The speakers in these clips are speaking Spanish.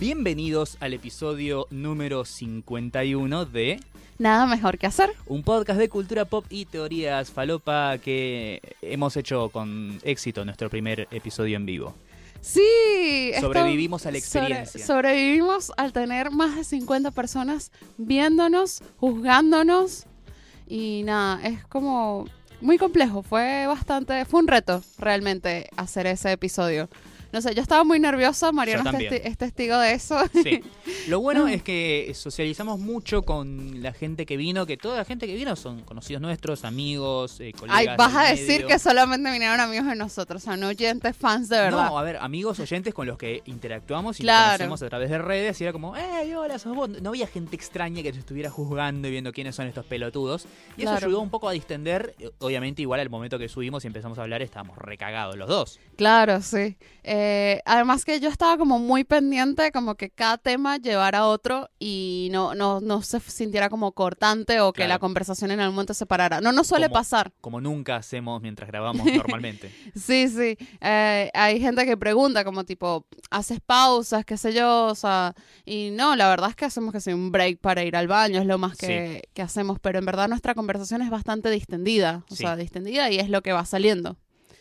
Bienvenidos al episodio número 51 de Nada mejor que hacer. un podcast de cultura pop y teorías falopa que hemos hecho con éxito nuestro primer episodio en vivo. Sí. Sobrevivimos a la sobre- experiencia. sobrevivimos al tener más de 50 personas viéndonos, juzgándonos. Y nada, es como muy complejo. Fue bastante, fue un reto realmente hacer ese episodio. No sé, yo estaba muy nerviosa, Mariano es, testi- es testigo de eso. Sí. Lo bueno No. es que socializamos mucho con la gente que vino, que toda la gente que vino son conocidos nuestros, amigos, eh, colegas. Ay, vas a decir medio. que solamente vinieron amigos de nosotros, o sea, no oyentes fans de verdad. No, a ver, amigos oyentes con los que interactuamos y nos Claro. conocemos a través de redes y era como, ¡eh, hola, sos vos! No había gente extraña que te estuviera juzgando y viendo quiénes son estos pelotudos. Y eso ayudó un poco a distender. Eh, Obviamente, igual al momento que subimos y empezamos a hablar, estábamos recagados los dos. Claro, sí. Eh, además que yo estaba como muy pendiente, como que cada tema llevara a otro y no, no, no se sintiera como cortante o que Claro. la conversación en algún momento se parara. No nos suele Como- pasar. Como nunca hacemos mientras grabamos normalmente. Sí, sí. Eh, hay gente que pregunta como tipo, ¿haces pausas? qué sé yo, o sea, y no, la verdad es que hacemos que sea un break para ir al baño, es lo más que, que hacemos, pero en verdad nuestra conversación es bastante distendida, o Sí. sea, distendida y es lo que va saliendo.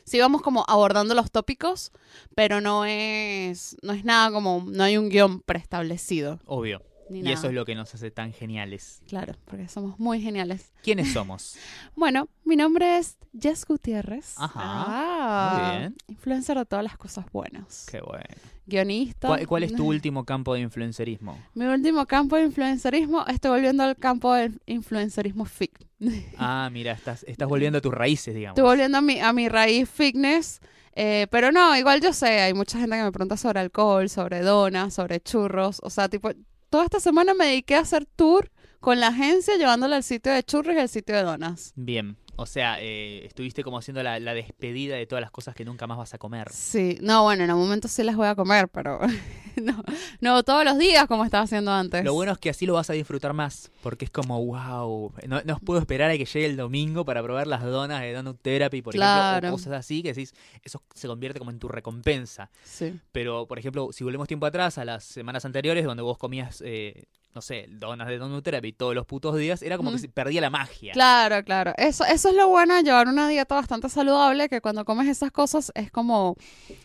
Sí vamos como abordando los tópicos, pero no es, no es nada como, no hay un guion preestablecido, Obvio. Ni Y nada. eso es lo que nos hace tan geniales. Claro, porque somos muy geniales. ¿Quiénes somos? Bueno, mi nombre es Jess Gutiérrez. Ajá, Ah, muy bien. Influencer de todas las cosas buenas. Qué bueno. Guionista. ¿Cuál, cuál es tu último campo de influencerismo? Mi último campo de influencerismo, estoy volviendo al campo del influencerismo fit. Ah, mira, estás, estás volviendo a tus raíces, digamos. Estoy volviendo a mi, a mi raíz fitness. eh, pero no, igual yo sé, hay mucha gente que me pregunta sobre alcohol, sobre donas, sobre churros. O sea, tipo, toda esta semana me dediqué a hacer tour con la agencia llevándole al sitio de churros y al sitio de donas. Bien. O sea, eh, estuviste como haciendo la, la despedida de todas las cosas que nunca más vas a comer. Sí, no, bueno, en un momento sí las voy a comer, pero no, no todos los días como estaba haciendo antes. Lo bueno es que así lo vas a disfrutar más, porque es como, wow, no, no puedo esperar a que llegue el domingo para probar las donas de Donut Therapy, por Claro. ejemplo, o cosas así, que decís, eso se convierte como en tu recompensa. Sí. Pero, por ejemplo, si volvemos tiempo atrás, a las semanas anteriores, donde vos comías, eh, no sé, donas de Donut Therapy todos los putos días, era como que Mm. se perdía la magia. Claro, claro. Eso, eso es lo bueno de llevar una dieta bastante saludable, que cuando comes esas cosas es como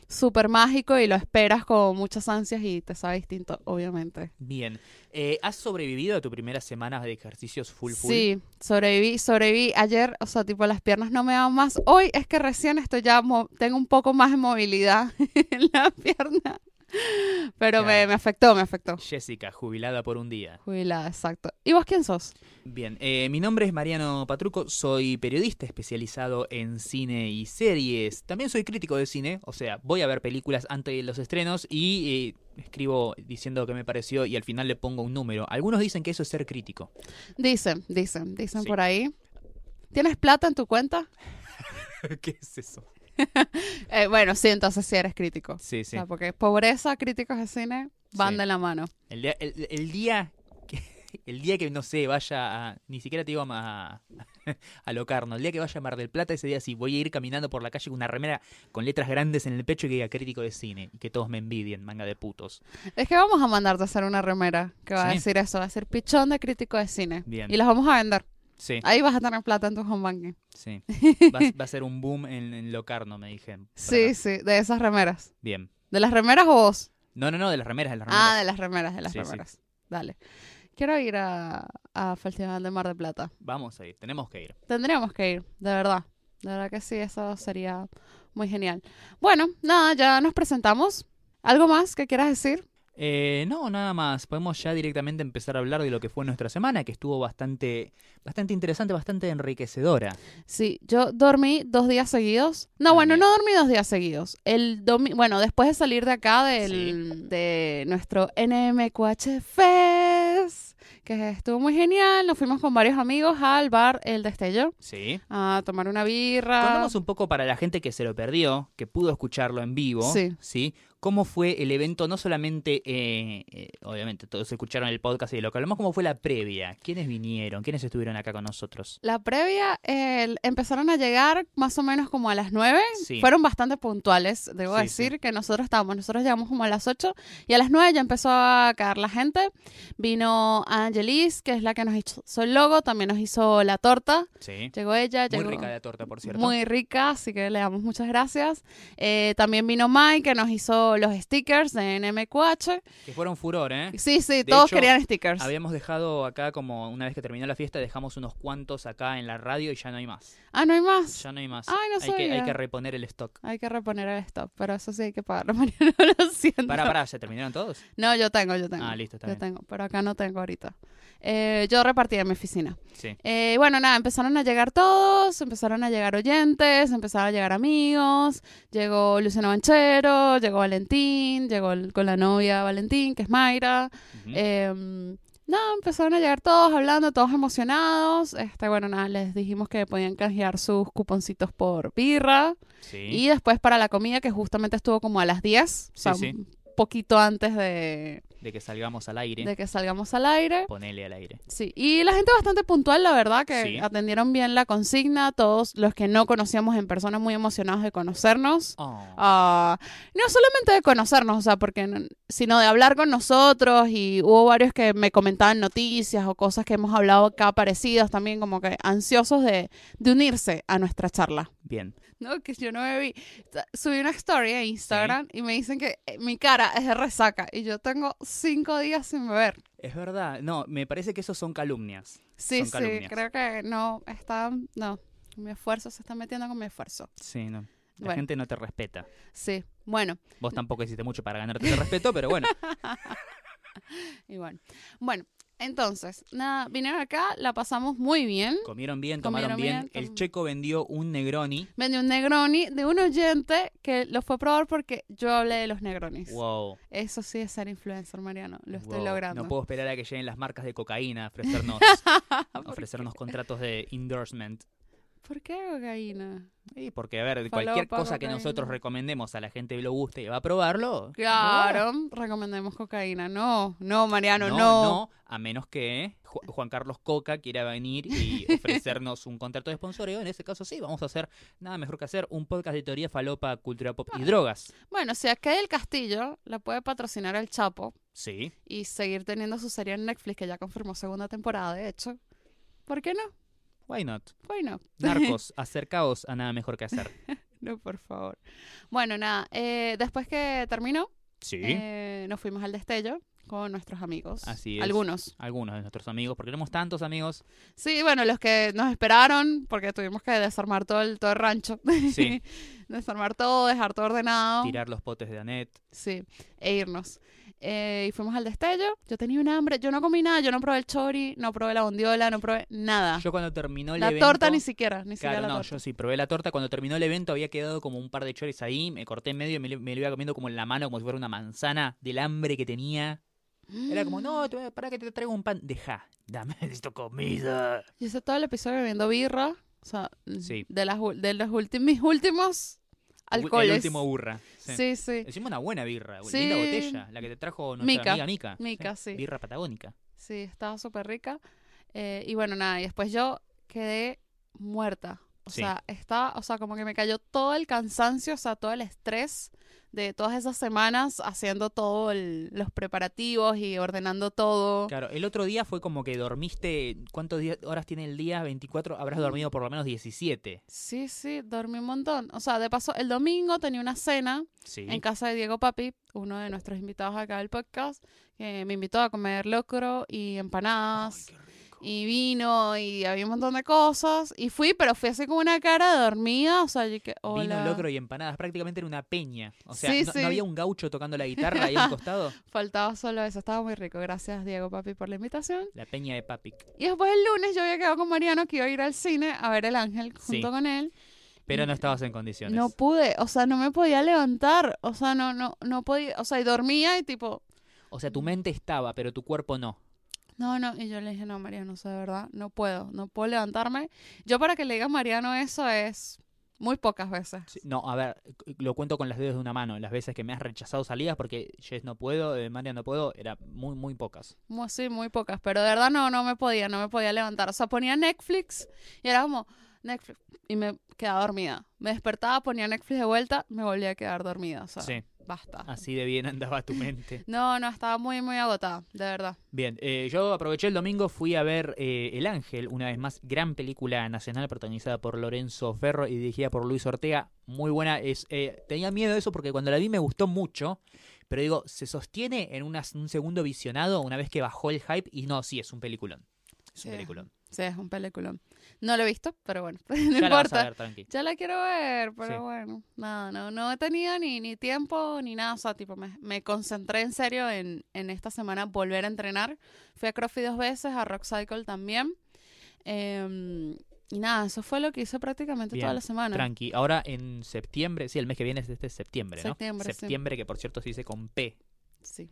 súper mágico y lo esperas con muchas ansias y te sabe distinto, obviamente. Bien. Eh, ¿Has sobrevivido a tu primera semana de ejercicios full full? Sí, sobreviví, sobreviví. Ayer, o sea, tipo las piernas no me daban más. Hoy es que recién estoy ya, tengo un poco más de movilidad en la pierna. Pero me, me afectó, me afectó. Jessica, jubilada por un día. Jubilada, exacto. ¿Y vos quién sos? Bien, eh, mi nombre es Mariano Patruco, soy periodista especializado en cine y series. También soy crítico de cine, o sea, voy a ver películas antes de los estrenos y eh, escribo diciendo qué me pareció y al final le pongo un número. Algunos dicen que eso es ser crítico. Dicen, dicen, dicen Sí. por ahí. ¿Tienes plata en tu cuenta? ¿Qué es eso? Eh, bueno, sí, entonces sí eres crítico. Sí, O sí. sea, porque pobreza, críticos de cine van Sí. de la mano. El día, el, el día que, el día que, no sé, vaya a, ni siquiera te digo a, a Locarno, el día que vaya a Mar del Plata, ese día sí, voy a ir caminando por la calle con una remera con letras grandes en el pecho y que diga crítico de cine y que todos me envidien, manga de putos. Es que vamos a mandarte a hacer una remera que va a decir eso, va a ser pichón de crítico de cine. Bien. Y las vamos a vender. Sí, Ahí vas a tener plata en tu home banking. sí. Va, va a ser un boom en, en Locarno, me dijeron. Sí, acá. sí, de esas remeras. Bien. ¿De las remeras o vos? No, no, no, de las remeras, de las remeras. Ah, de las remeras, de las Sí, sí. remeras. Dale. Quiero ir a, a Festival de Mar del Plata. Vamos a ir, tenemos que ir. Tendríamos que ir, de verdad. De verdad que sí, eso sería muy genial. Bueno, nada, ya nos presentamos. ¿Algo más que quieras decir? Eh, no, nada más. Podemos ya directamente empezar a hablar de lo que fue nuestra semana, que estuvo bastante, bastante interesante, bastante enriquecedora. Sí, yo dormí dos días seguidos. No, bueno, no dormí dos días seguidos. El domi bueno, después de salir de acá del, de nuestro NMQH Fest, que estuvo muy genial. Nos fuimos con varios amigos al bar El Destello Sí. a tomar una birra. Contamos un poco para la gente que se lo perdió, que pudo escucharlo en vivo, Sí. ¿Cómo fue el evento? No solamente, eh, eh, obviamente todos escucharon el podcast y de lo que hablamos, ¿cómo fue la previa? ¿Quiénes vinieron? ¿Quiénes estuvieron acá con nosotros? La previa el- empezaron a llegar más o menos como a las 9. Sí. Fueron bastante puntuales, debo Sí, decir, que nosotros estábamos. Nosotros llegamos como a las 8 y a las 9 ya empezó a caer la gente. Vino Angelis, que es la que nos hizo el logo, también nos hizo la torta. Sí. Llegó ella, Muy llegó rica la torta, por cierto. muy rica, así que le damos muchas gracias. Eh, también vino Mike, que nos hizo los stickers de NMQH. Que fueron furor, ¿eh? Sí, sí, De todos hecho, querían stickers. Habíamos dejado acá como una vez que terminó la fiesta, dejamos unos cuantos acá en la radio y ya no hay más. Ah, ¿no hay más? Ya no hay más. Ay, no hay, que, hay que reponer el stock. Hay que reponer el stop, pero eso sí hay que pagarlo, Mariano, lo siento. Para, para, ¿se terminaron todos? No, yo tengo, yo tengo. Ah, listo, está yo bien. tengo, pero acá no tengo ahorita. Eh, yo repartí en mi oficina. Sí. Eh, bueno, nada, empezaron a llegar todos, empezaron a llegar oyentes, empezaron a llegar amigos, llegó Luciano Banchero, llegó Valentín, llegó el- con la novia Valentín, que es Mayra. Eh, nada, empezaron a llegar todos hablando, todos emocionados. Este, bueno, nada, les dijimos que podían canjear sus cuponcitos por birra. sí. Y después para la comida, que justamente estuvo como a las 10, o sea, un poquito antes de, De que salgamos al aire. de que salgamos al aire. Ponele al aire. Sí, y la gente bastante puntual, la verdad, que Sí. atendieron bien la consigna, todos los que no conocíamos en persona muy emocionados de conocernos. Oh. Ah, no solamente de conocernos, o sea, porque sino de hablar con nosotros y hubo varios que me comentaban noticias o cosas que hemos hablado acá parecidas también, como que ansiosos de, de unirse a nuestra charla. Bien. No, que yo no. Sa- Subí una story a Instagram y me dicen que eh, mi cara es de resaca y yo tengo cinco días sin beber. Es verdad. No, me parece que esos son calumnias. Sí, Son sí, calumnias. creo que no, está, no, mi esfuerzo se está metiendo con mi esfuerzo. Sí, no. La Bueno. gente no te respeta. Sí, bueno, Vos tampoco hiciste mucho para ganarte ese respeto, pero bueno. y bueno. Bueno, entonces, nada, vinieron acá, la pasamos muy bien. Comieron bien, tomaron Comieron bien. bien, El checo vendió un Negroni. Vendí un Negroni de un oyente que lo fue a probar porque yo hablé de los Negronis. Wow. Eso sí es ser influencer, Mariano, lo estoy wow. logrando. No puedo esperar a que lleguen las marcas de cocaína a ofrecernos, ofrecernos contratos de endorsement. ¿Por qué cocaína? Y porque, a ver, Falopa, cualquier cosa que nosotros recomendemos a la gente que lo guste y va a probarlo. Claro, recomendemos cocaína. No, no, Mariano, no, no. no, a menos que Ju- Juan Carlos Coca quiera venir y ofrecernos un contrato de sponsoreo. En ese caso sí, vamos a hacer nada mejor que hacer un podcast de teoría falopa, cultura pop y drogas. Bueno, si acá el Castillo la puede patrocinar el Chapo Sí, y seguir teniendo su serie en Netflix, que ya confirmó segunda temporada, de hecho, ¿por qué no? Why not? Bueno, Narcos, acercaos a nada mejor que hacer. no, por favor. Bueno, nada, eh, después que terminó, Sí. eh, nos fuimos al destello con nuestros amigos. Así es. Algunos. Algunos de nuestros amigos, porque tenemos tantos amigos. Sí, bueno, los que nos esperaron, porque tuvimos que desarmar todo el, todo el rancho. Sí. desarmar todo, dejar todo ordenado. Tirar los potes de Anet. Sí, e irnos. Eh, y fuimos al destello. Yo tenía un hambre. Yo no comí nada. Yo no probé el chori, no probé la bondiola, no probé nada. Yo cuando terminó el la evento... torta ni siquiera, ni siquiera Claro, la no, torta. yo sí probé la torta. Cuando terminó el evento había quedado como un par de choris ahí. Me corté en medio y me, lo- me lo iba comiendo como en la mano, como si fuera una manzana del hambre que tenía. Era como, no, para que te traigo un pan. Deja, dame, necesito comida. Yo hice todo el episodio bebiendo birra. O sea, Sí. de, las, de los últimos, mis últimos alcoholes. El último burra. Sí. Sí, sí. Hicimos una buena birra, Sí. linda botella, la que te trajo nuestra Mica. amiga Mica. Mica, sí. Birra patagónica. Sí, estaba súper rica. Eh, y bueno, nada, y después yo quedé muerta. O sea, estaba, o sea, como que me cayó todo el cansancio, o sea, todo el estrés de todas esas semanas haciendo todos los preparativos y ordenando todo. Claro, el otro día fue como que dormiste, ¿cuántas horas tiene el día? 24, habrás dormido por lo menos 17. Sí, sí, dormí un montón. O sea, de paso, el domingo tenía una cena Sí. en casa de Diego Papi, uno de nuestros invitados acá del podcast, que me invitó a comer locro y empanadas. Ay, qué. Y vino y había un montón de cosas y fui, pero fui así con una cara de dormida, o sea, yo que hola. Vino, locro y empanadas, prácticamente era una peña. O sea, Sí, no, sí. no había un gaucho tocando la guitarra ahí al costado? Faltaba solo eso, estaba muy rico. Gracias Diego Papi por la invitación. La peña de Papic. Y después el lunes yo había quedado con Mariano que iba a ir al cine a ver El Ángel junto Sí. con él. Pero no estabas en condiciones. No pude, o sea, no me podía levantar, o sea, no no no podía, o sea, y dormía y tipo O sea, tu mente estaba, pero tu cuerpo no. No, no, y yo le dije, no, Mariano, o sea, de verdad, no puedo, no puedo levantarme. Yo para que le diga a Mariano eso es muy pocas veces. Sí, No, a ver, lo cuento con las dedos de una mano. Las veces que me has rechazado salidas porque Jess no puedo, eh, María no puedo, eran muy, muy pocas. Muy, sí, muy pocas, pero de verdad no, no me podía, no me podía levantar. O sea, ponía Netflix y era como Netflix y me quedaba dormida. Me despertaba, ponía Netflix de vuelta, me volvía a quedar dormida. O sea, Sí, basta. así de bien andaba tu mente. No, no, estaba muy, muy agotada, de verdad. Bien, eh, yo aproveché el domingo, fui a ver eh, El Ángel, una vez más, gran película nacional protagonizada por Lorenzo Ferro y dirigida por Luis Ortega. Muy buena. Es, eh, tenía miedo de eso porque cuando la vi me gustó mucho, pero digo, se sostiene en una- un segundo visionado una vez que bajó el hype y no, sí, es un peliculón. Es un peliculón. Sí, es un peliculón. No lo he visto, pero bueno, no ya la vas a importa. ver, tranqui. Ya la quiero ver, pero Sí. bueno, nada, no, no he tenido ni, ni tiempo ni nada, o sea, tipo, me, me concentré en serio en, en esta semana volver a entrenar. Fui a CrossFit dos veces, a Rock Cycle también. Em, y nada, eso fue lo que hice prácticamente Bien, toda la semana. Tranqui. Ahora en septiembre, sí, el mes que viene es este septiembre, ¿no? Septiembre, sí. Septiembre, que por cierto se dice con P. Sí.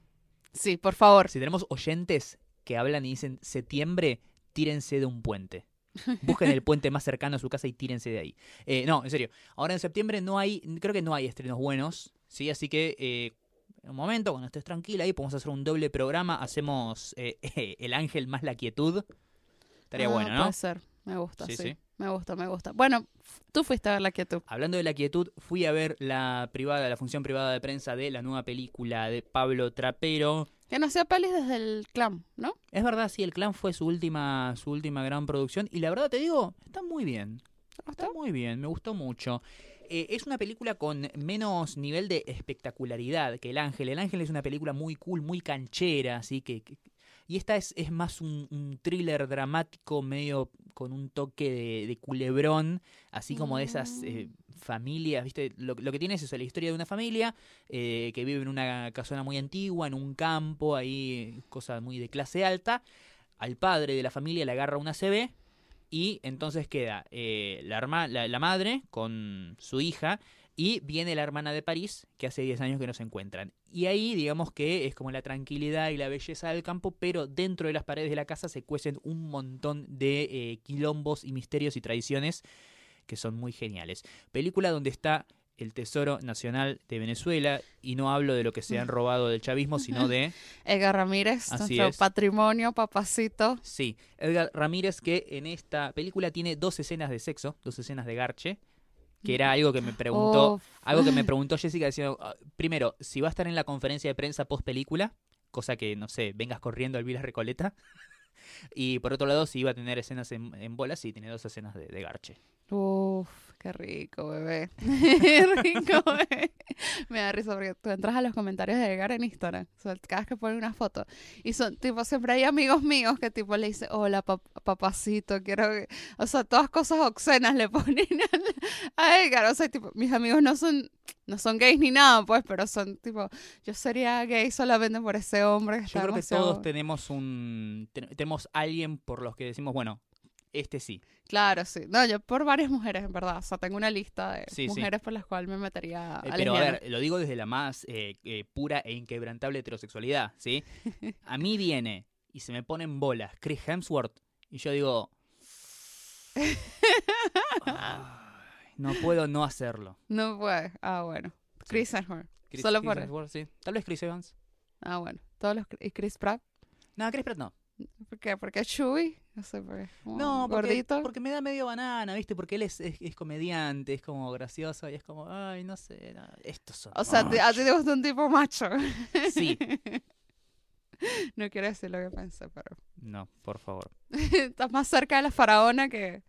Sí, por favor. Si tenemos oyentes que hablan y dicen septiembre, tírense de un puente. Busquen el puente más cercano a su casa y tírense de ahí. Eh, no, en serio. Ahora en septiembre no hay, creo que no hay estrenos buenos, ¿sí? Así que eh, en un momento, cuando estés tranquila ahí, podemos hacer un doble programa. Hacemos eh, El Ángel más la quietud. Estaría Ah, bueno, ¿no? Puede ser, me gusta, Sí, sí, sí. Me gusta, me gusta. Bueno, tú fuiste a ver la quietud. Hablando de la quietud, fui a ver la privada, la función privada de prensa de la nueva película de Pablo Trapero. Que no hacía pelis desde el clan, ¿no? Es verdad, sí, el clan fue su última, su última gran producción. Y la verdad te digo, está muy bien. ¿Te Está muy bien, me gustó mucho. Eh, es una película con menos nivel de espectacularidad que El Ángel. El Ángel es una película muy cool, muy canchera, así que... que- y esta es, es más un, un thriller dramático, medio con un toque de, de culebrón, así como de esas eh, familias, ¿viste? Lo, lo que tiene es la historia de una familia eh, que vive en una casona muy antigua, en un campo, ahí, cosa muy de clase alta. Al padre de la familia le agarra una CB y entonces queda eh, la, herma- la, la madre con su hija y viene la hermana de París, que hace 10 años que no se encuentran. Y ahí digamos que es como la tranquilidad y la belleza del campo, pero dentro de las paredes de la casa se cuecen un montón de eh, quilombos y misterios y tradiciones que son muy geniales. Película donde está el Tesoro Nacional de Venezuela, y no hablo de lo que se han robado del chavismo, sino de... Edgar Ramírez, Así nuestro es. patrimonio, papacito. Sí, Edgar Ramírez que en esta película tiene dos escenas de sexo, dos escenas de garche, que era algo que me preguntó, algo que me preguntó Jessica diciendo, ah, primero, si va a estar en la conferencia de prensa post película, cosa que no sé, vengas corriendo al Vila Recoleta. Y por otro lado, si iba a tener escenas en, en bolas, sí, tiene dos escenas de, de garche. Uf, qué rico, bebé. Qué rico, bebé. Me da risa porque tú entras a los comentarios de Edgar en Instagram, o sea, cada vez que ponen una foto. Y son, tipo, siempre hay amigos míos que, tipo, le dicen, hola, pap- papacito, quiero que... O sea, todas cosas obscenas le ponen al- a Edgar. O sea, tipo, mis amigos no son... No son gays ni nada, pues, pero son tipo, yo sería gay solamente por ese hombre. que Yo está creo que todos tenemos un ten- tenemos alguien por los que decimos, bueno, este sí. Claro, sí. No, yo por varias mujeres, en verdad. O sea, tengo una lista de Sí, sí. mujeres por las cuales me metería Eh, a pero a ver, lo digo desde la más eh, eh, pura e inquebrantable heterosexualidad, ¿sí? A mí viene y se me ponen bolas Chris Hemsworth y yo digo... "Ay, no puedo no hacerlo. No puede. Ah, bueno. Chris Hemsworth. Solo Chris por- Hemsworth, sí. Tal vez Chris Evans. Ah, bueno. Todos los... ¿Y Chris Pratt? No, Chris Pratt no. ¿Por qué? ¿Porque es chubby? No sé, es como No, porque, gordito. porque me da medio banana, ¿viste? Porque él es, es, es comediante, es como gracioso y es como, ay, no sé, no, estos son... O sea, te- a ti te gusta un tipo macho. Sí. no quiero decir lo que pensé, pero... No, por favor. Estás más cerca de la faraona que...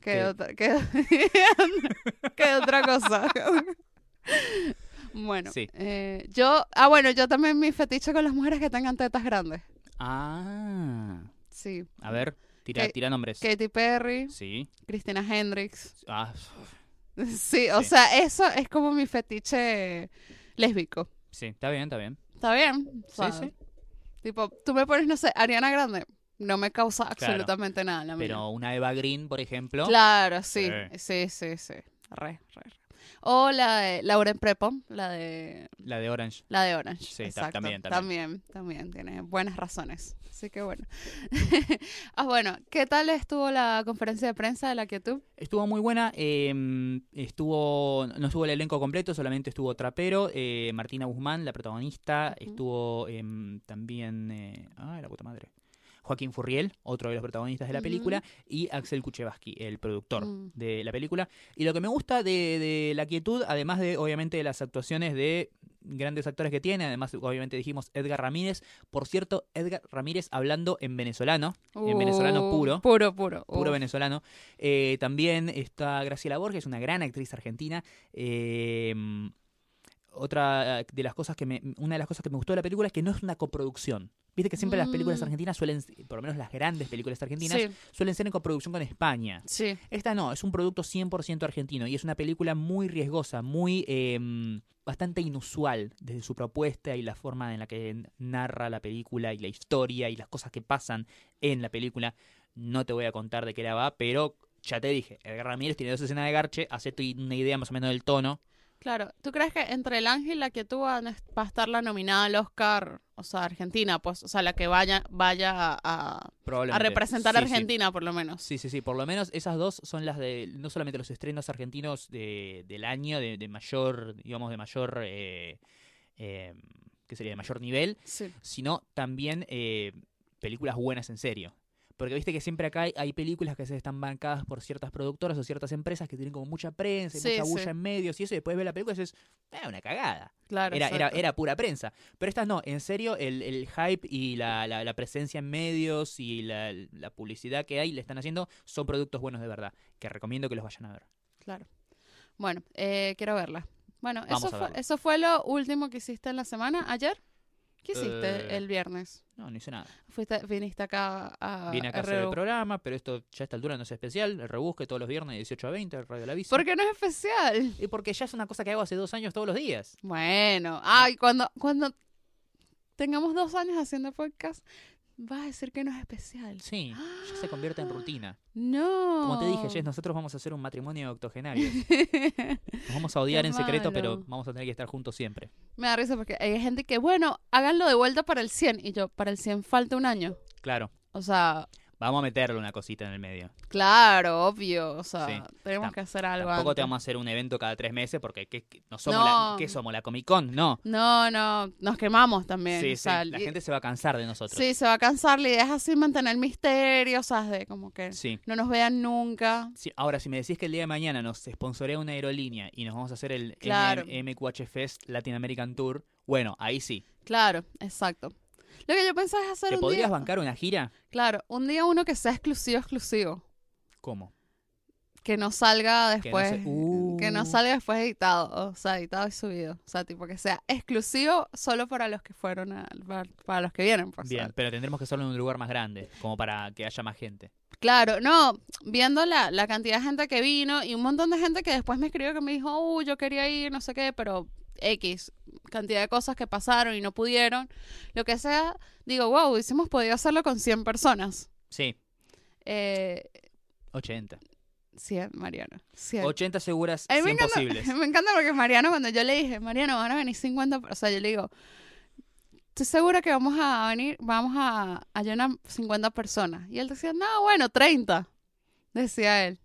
Que, ¿Qué? de otra, que, que de otra cosa. bueno, Sí. eh, yo... Ah, bueno, yo también mi fetiche con las mujeres que tengan tetas grandes. Ah. Sí. A ver, tira, tira nombres. Katy Perry, Sí. Christina Hendricks. Ah, Sí, o Sí. sea, eso es como mi fetiche lésbico. sí, está bien, está bien. ¿Está bien? O sea, sí. Tipo, tú me pones, no sé, Ariana Grande, no me causa absolutamente nada. La Pero una Eva Green, por ejemplo. Claro, sí, Sí. sí, sí, sí. Re, re, re. O la de Lauren Prepon, la de La de Orange. la de Orange. Sí, ta- exacto. también, también, también tiene buenas razones. Así que bueno. ah, bueno, ¿qué tal estuvo la conferencia de prensa de la Quietud? Estuvo muy buena. eh, estuvo no estuvo el elenco completo, solamente estuvo Trapero, eh, Martina Guzmán, la protagonista. Estuvo em, también. Eh, ay, la puta madre. Joaquín Furriel, otro de los protagonistas de la película, y Axel Kuchevaski, el productor Mm. de la película. Y lo que me gusta de, de La Quietud, además de obviamente de las actuaciones de grandes actores que tiene, además obviamente dijimos Edgar Ramírez, por cierto, Edgar Ramírez hablando en venezolano, en venezolano Uh, puro, Puro, puro. puro Uf. venezolano. Eh, también está Graciela Borges, una gran actriz argentina. Eh, otra de las cosas que me, una de las cosas que me gustó de la película es que no es una coproducción. Viste que siempre las películas Mm. argentinas suelen, por lo menos las grandes películas argentinas, Sí, suelen ser en coproducción con España. sí. Esta no, es un producto 100% argentino y es una película muy riesgosa, muy eh, bastante inusual desde su propuesta y la forma en la que narra la película y la historia y las cosas que pasan en la película. No te voy a contar de qué la va, pero ya te dije, Edgar Ramírez tiene dos escenas de garche, hacete una idea más o menos del tono. Claro. ¿Tú crees que entre el ángel y la Quietud van a va a estar la nominada al Oscar, o sea, Argentina, pues, o sea, la que vaya, vaya a, a- a Probablemente. representar a sí. Argentina, por lo menos? Sí, sí, sí. Por lo menos esas dos son las de no solamente los estrenos argentinos de, del año, de, de mayor, digamos, de mayor, eh, eh, ¿qué sería? De mayor nivel, Sí. sino también eh, películas buenas en serio. Porque viste que siempre acá hay, hay películas que se están bancadas por ciertas productoras o ciertas empresas que tienen como mucha prensa y Sí, mucha bulla sí. en medios y eso, y después ves la película y dices, eh, una cagada. Claro. Era, era, era pura prensa. Pero estas no, en serio, el, el hype y la, la- la presencia en medios y la, la publicidad que hay le están haciendo son productos buenos de verdad, que recomiendo que los vayan a ver. Claro. Bueno, eh, quiero verla. Bueno, Vamos eso fue, eso fue lo último que hiciste en la semana. ¿Ayer? ¿Qué hiciste Eh, el viernes? No, no hice nada. Fuiste, viniste acá a Vine acá a hacer el programa, pero esto ya a esta altura no es especial. El rebusque todos los viernes de 18 a 20, el Radio La Bici. ¿Por qué no es especial? Y porque ya es una cosa que hago hace dos años todos los días. Bueno, ay, cuando, cuando tengamos dos años haciendo podcast, vas a decir que no es especial. Sí, ya se convierte en rutina. No. Como te dije, Jess, nosotros vamos a hacer un matrimonio octogenario. Nos vamos a odiar Qué en secreto, pero vamos a tener que estar juntos siempre. Me da risa porque hay gente que, bueno, háganlo de vuelta para el 100. Y yo, para el 100 falta un año. Claro, O sea, vamos a meterle una cosita en el medio. claro, obvio. O sea, Sí. tenemos que hacer algo Tampoco antes. te vamos a hacer un evento cada tres meses porque ¿qué, qué- no somos No. La, ¿qué somos? ¿La Comic Con? No. No, no, nos quemamos también. Sí, o sí, la y- gente se va a cansar de nosotros. Sí, se va a cansar. La idea es así mantener misterio, ¿sabes? De como que Sí. no nos vean nunca. Sí, Ahora, si me decís que el día de mañana nos sponsorea una aerolínea y nos vamos a hacer el Claro. MQH Fest Latin American Tour, bueno, ahí sí. Claro, exacto. Lo que yo pensaba es hacer ¿Te un podrías día... bancar una gira? Claro, un día uno que sea exclusivo, exclusivo. ¿Cómo? Que no salga Que no después. se- Uh. Que no salga después editado. O sea, editado y subido. O sea, tipo que sea exclusivo solo para los que fueron, a- para, los que vienen. Pues, Bien, pero tendremos que hacerlo en un lugar más grande, como para que haya más gente. Claro, no, viendo la, la cantidad de gente que vino y un montón de gente que después me escribió que me dijo, uh, yo quería ir, no sé qué, pero X, cantidad de cosas que pasaron y no pudieron. Lo que sea, digo, wow, hubiésemos podido hacerlo con 100 personas. Sí, Eh, 80. 100, Mariano. 100. 80 seguras, A mí me 100 encanta, posibles. me encanta porque Mariano, cuando yo le dije, Mariano, van a venir 50, o sea, yo le digo, estoy segura que vamos a venir, vamos a, a llenar 50 personas. Y él decía, no, bueno, 30, decía él.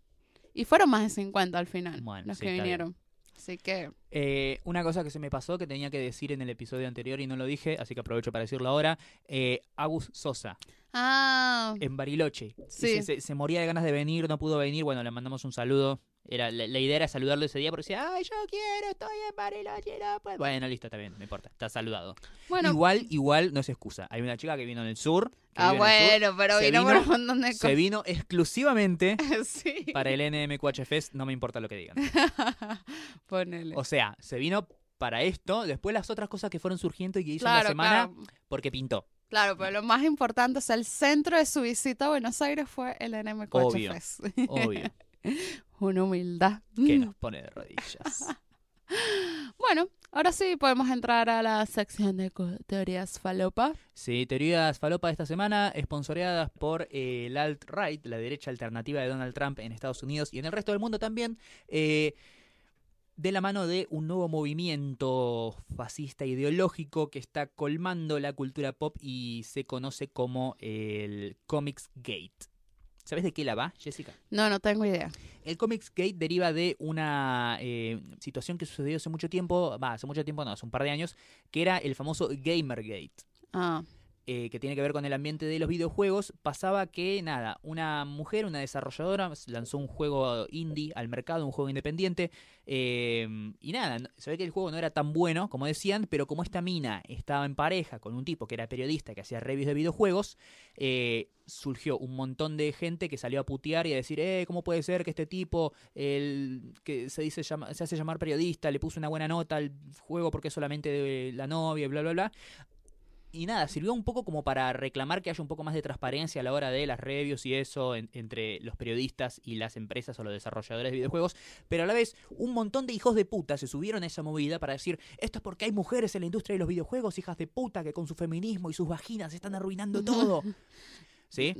Y fueron más de 50 al final, Bueno, los sí, que vinieron. Así que, Eh, una cosa que se me pasó que tenía que decir en el episodio anterior y no lo dije, así que aprovecho para decirlo ahora. Eh, Agus Sosa, ah, en Bariloche. Sí. Se moría de ganas de venir, no pudo venir. Bueno, le mandamos un saludo. Era, la, la idea era saludarlo ese día porque decía, ay, yo quiero, estoy en Bariloche. no puedo". Bueno, listo, está bien, no importa, está saludado. bueno, Igual, igual, no es excusa. Hay una chica que vino en el sur. ah, en sur, bueno, pero se vino, por un montón de Se cosas. vino exclusivamente sí, para el NMQH Fest, no me importa lo que digan. ponele. O sea, se vino para esto, después las otras cosas que fueron surgiendo y que hizo en Claro, la semana, claro. porque pintó. Claro, pero lo más importante, o sea, el centro de su visita a Buenos Aires fue el NMQ Obvio. Fest. Obvio, Una humildad. que Mm. nos pone de rodillas. Bueno, ahora sí podemos entrar a la sección de teorías falopa. Sí, teorías falopa de esta semana, esponsoreadas por eh, el alt-right, la derecha alternativa de Donald Trump en Estados Unidos y en el resto del mundo también. Eh, de la mano de un nuevo movimiento fascista ideológico que está colmando la cultura pop y se conoce como el Comics Gate. ¿Sabes de qué la va, Jessica? No, no tengo idea. El Comics Gate deriva de una eh, situación que sucedió hace mucho tiempo, va, hace mucho tiempo no, hace un par de años, que era el famoso Gamergate. Ah, eh, que tiene que ver con el ambiente de los videojuegos, pasaba que, nada, una mujer, una desarrolladora, lanzó un juego indie al mercado, un juego independiente, eh, y nada, se ve que el juego no era tan bueno, como decían, pero como esta mina estaba en pareja con un tipo que era periodista, que hacía reviews de videojuegos, eh, surgió un montón de gente que salió a putear y a decir, eh, ¿cómo puede ser que este tipo, el que se dice se hace llamar periodista, le puso una buena nota al juego porque es solamente la novia bla, bla, bla? Y nada, sirvió un poco como para reclamar que haya un poco más de transparencia a la hora de las reviews y eso en- entre los periodistas y las empresas o los desarrolladores de videojuegos, pero a la vez un montón de hijos de puta se subieron a esa movida para decir, esto es porque hay mujeres en la industria de los videojuegos, hijas de puta, que con su feminismo y sus vaginas están arruinando todo. ¿Sí?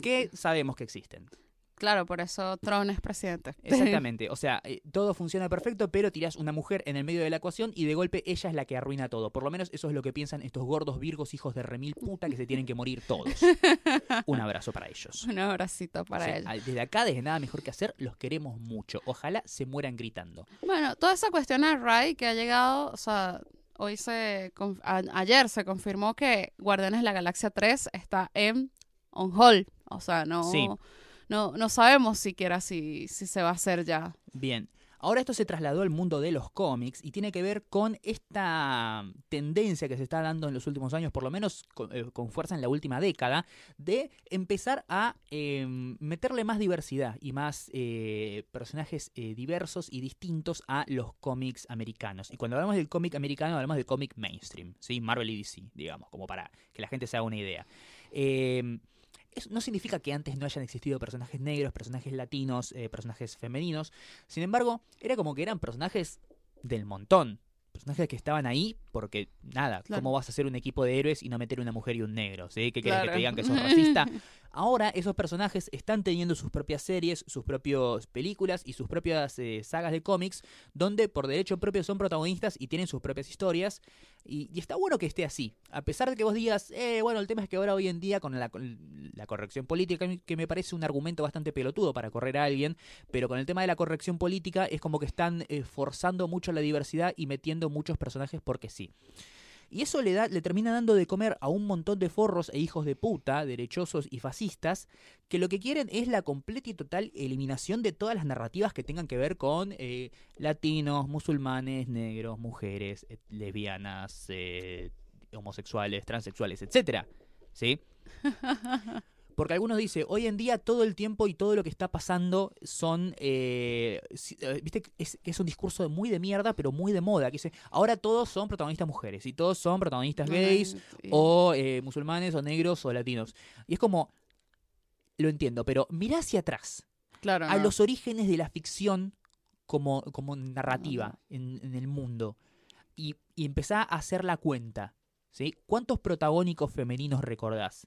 Que sabemos que existen. Claro, por eso Tron es presidente. Exactamente. O sea, eh, todo funciona perfecto, pero tirás una mujer en el medio de la ecuación y de golpe ella es la que arruina todo. Por lo menos eso es lo que piensan estos gordos virgos hijos de remil puta que se tienen que morir todos. Un abrazo para ellos. Un abracito para él. ah, Desde acá, desde nada mejor que hacer, los queremos mucho. Ojalá se mueran gritando. Bueno, toda esa cuestión de Rai que ha llegado, o sea, hoy se, a- ayer se confirmó que Guardianes de la Galaxia 3 está en on hold. O sea, no, Sí. No, no sabemos siquiera si, si se va a hacer ya. Bien. Ahora esto se trasladó al mundo de los cómics y tiene que ver con esta tendencia que se está dando en los últimos años, por lo menos con, eh, con fuerza en la última década, de empezar a eh, meterle más diversidad y más eh, personajes eh, diversos y distintos a los cómics americanos. Y cuando hablamos del cómic americano, hablamos del cómic mainstream, ¿sí? Marvel y DC, digamos, como para que la gente se haga una idea. Eh, eso no significa que antes no hayan existido personajes negros, personajes latinos, eh, personajes femeninos. Sin embargo, era como que eran personajes del montón. Personajes que estaban ahí porque, nada, Claro. ¿cómo vas a hacer un equipo de héroes y no meter una mujer y un negro? ¿sí? ¿Qué querés que Claro. te digan que sos racista? Ahora esos personajes están teniendo sus propias series, sus propias películas y sus propias eh, sagas de cómics, donde por derecho propio son protagonistas y tienen sus propias historias. Y, y está bueno que esté así. A pesar de que vos digas, eh, bueno, el tema es que ahora hoy en día con la, la corrección política, que me parece un argumento bastante pelotudo para correr a alguien, pero con el tema de la corrección política es como que están eh, forzando mucho la diversidad y metiendo muchos personajes porque sí. Y eso le, da, le termina dando de comer a un montón de forros e hijos de puta, derechosos y fascistas, que lo que quieren es la completa y total eliminación de todas las narrativas que tengan que ver con eh, latinos, musulmanes, negros, mujeres, eh, lesbianas, eh, homosexuales, transexuales, etcétera. ¿Sí? Porque algunos dicen, hoy en día todo el tiempo y todo lo que está pasando son, eh, eh, viste, es, es un discurso muy de mierda, pero muy de moda, que dice, ahora todos son protagonistas mujeres y todos son protagonistas gays Ay, o eh, musulmanes o negros o latinos. Y es como, lo entiendo, pero mirá hacia atrás, claro, a no. los orígenes de la ficción como, como narrativa en, en el mundo y, y empezá a hacer la cuenta. ¿sí? ¿Cuántos protagónicos femeninos recordás?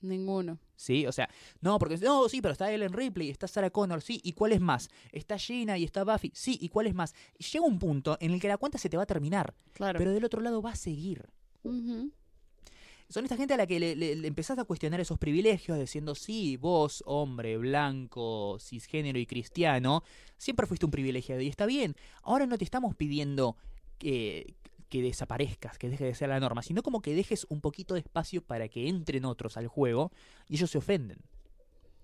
Ninguno. ¿Sí? O sea, no, porque no, sí, pero está Ellen Ripley, está Sarah Connor, sí, ¿y cuál es más? Está Gina y está Buffy, sí, ¿y cuál es más? Llega un punto en el que la cuenta se te va a terminar, Claro. pero del otro lado va a seguir. Son esta gente a la que le, le- le empezás a cuestionar esos privilegios diciendo, sí, vos, hombre, blanco, cisgénero y cristiano, siempre fuiste un privilegiado y está bien. Ahora no te estamos pidiendo que, que desaparezcas, que deje de ser la norma, sino como que dejes un poquito de espacio para que entren otros al juego y ellos se ofenden.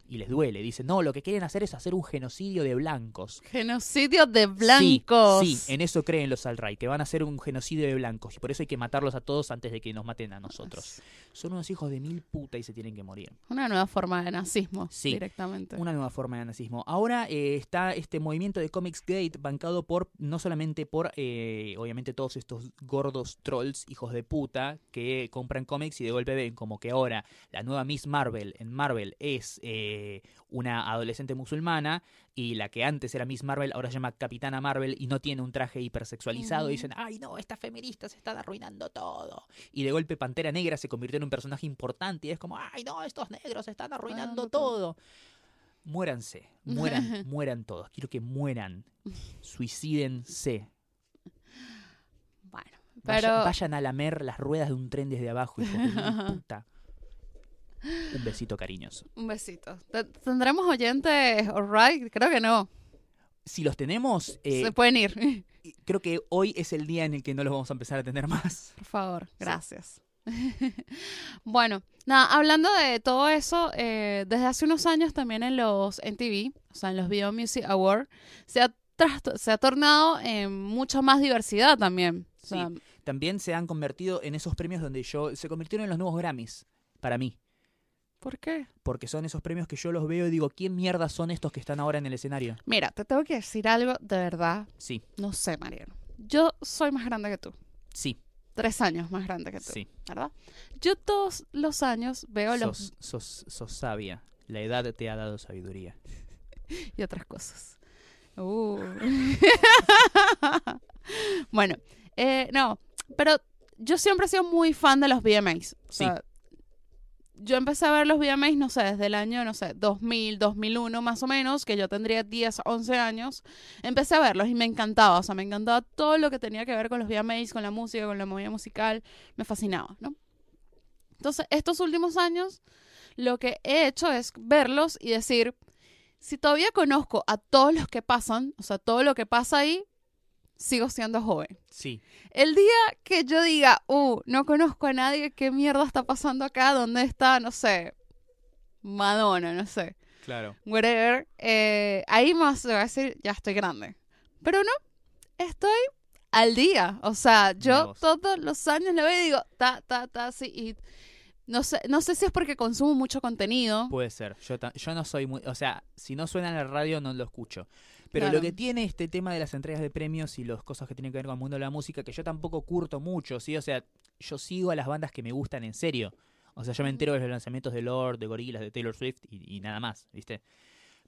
Y les duele, dicen, no, lo que quieren hacer es hacer un genocidio de blancos. Genocidio de Sí, blancos. Sí, en eso creen los alt-right, que van a hacer un genocidio de blancos y por eso hay que matarlos a todos antes de que nos maten a nosotros. Son unos hijos de mil puta y se tienen que morir. Una nueva forma de nazismo Sí. directamente. Una nueva forma de nazismo. Ahora eh, está este movimiento de Comics Gate bancado por, no solamente por, eh, obviamente, todos estos gordos trolls, hijos de puta, que compran cómics y de golpe ven como que ahora la nueva Miss Marvel en Marvel es eh, una adolescente musulmana y la que antes era Miss Marvel ahora se llama Capitana Marvel y no tiene un traje hipersexualizado. Y dicen, ay no, estas feministas están arruinando todo. Y de golpe Pantera Negra se convirtió en un personaje importante y es como, ay no, estos negros están arruinando todo. muéranse, mueran, mueran todos. Quiero que mueran, suicídense. Bueno, pero vayan a lamer las ruedas de un tren desde abajo, hijos de puta. Un besito cariñoso. un besito. Te- ¿Tendremos oyentes alright? Creo que no. Si los tenemos, eh, Se pueden ir. creo que hoy es el día en el que no los vamos a empezar a tener más. Por favor, gracias. bueno, nada, hablando de todo eso, eh, desde hace unos años también en los MTV, o sea, en los Video Music Awards, se ha, se ha tornado en mucha más diversidad también. O sea, También se han convertido en esos premios donde yo. Se convirtieron en los nuevos Grammys, para mí. ¿Por qué? Porque son esos premios que yo los veo y digo, ¿quién mierda son estos que están ahora en el escenario? Mira, te tengo que decir algo de verdad. Sí, No sé, Mariano. Yo soy más grande que tú. sí, Tres años más grande que tú. sí. ¿Verdad? Yo todos los años veo los Sos, sos, sos sabia. La edad te ha dado sabiduría. y otras cosas. Uh. bueno, eh, no, pero yo siempre he sido muy fan de los VMAs. O Sí. Yo empecé a ver los VMAs, no sé, desde el año, no sé, 2000, 2001 más o menos, que yo tendría 10, 11 años. Empecé a verlos y me encantaba, o sea, me encantaba todo lo que tenía que ver con los VMAs, con la música, con la movida musical, me fascinaba, ¿no? Entonces, estos últimos años, lo que he hecho es verlos y decir, si todavía conozco a todos los que pasan, o sea, todo lo que pasa ahí, sigo siendo joven. Sí, El día que yo diga, uh, no conozco a nadie, ¿qué mierda está pasando acá? ¿Dónde está, no sé, Madonna, no sé, claro. whatever? eh, ahí más va a decir, ya estoy grande. Pero no, estoy al día. O sea, yo todos los años le veo y digo, ta, ta, ta, sí, y no sé, no sé si es porque consumo mucho contenido. Puede ser. Yo, yo no soy muy. O sea, si no suena en la radio, no lo escucho. Pero Claro. lo que tiene este tema de las entregas de premios y las cosas que tienen que ver con el mundo de la música, que yo tampoco curto mucho, ¿sí? O sea, yo sigo a las bandas que me gustan en serio. O sea, yo me entero de los lanzamientos de Lord, de Gorillaz, de Taylor Swift y, y nada más, ¿viste?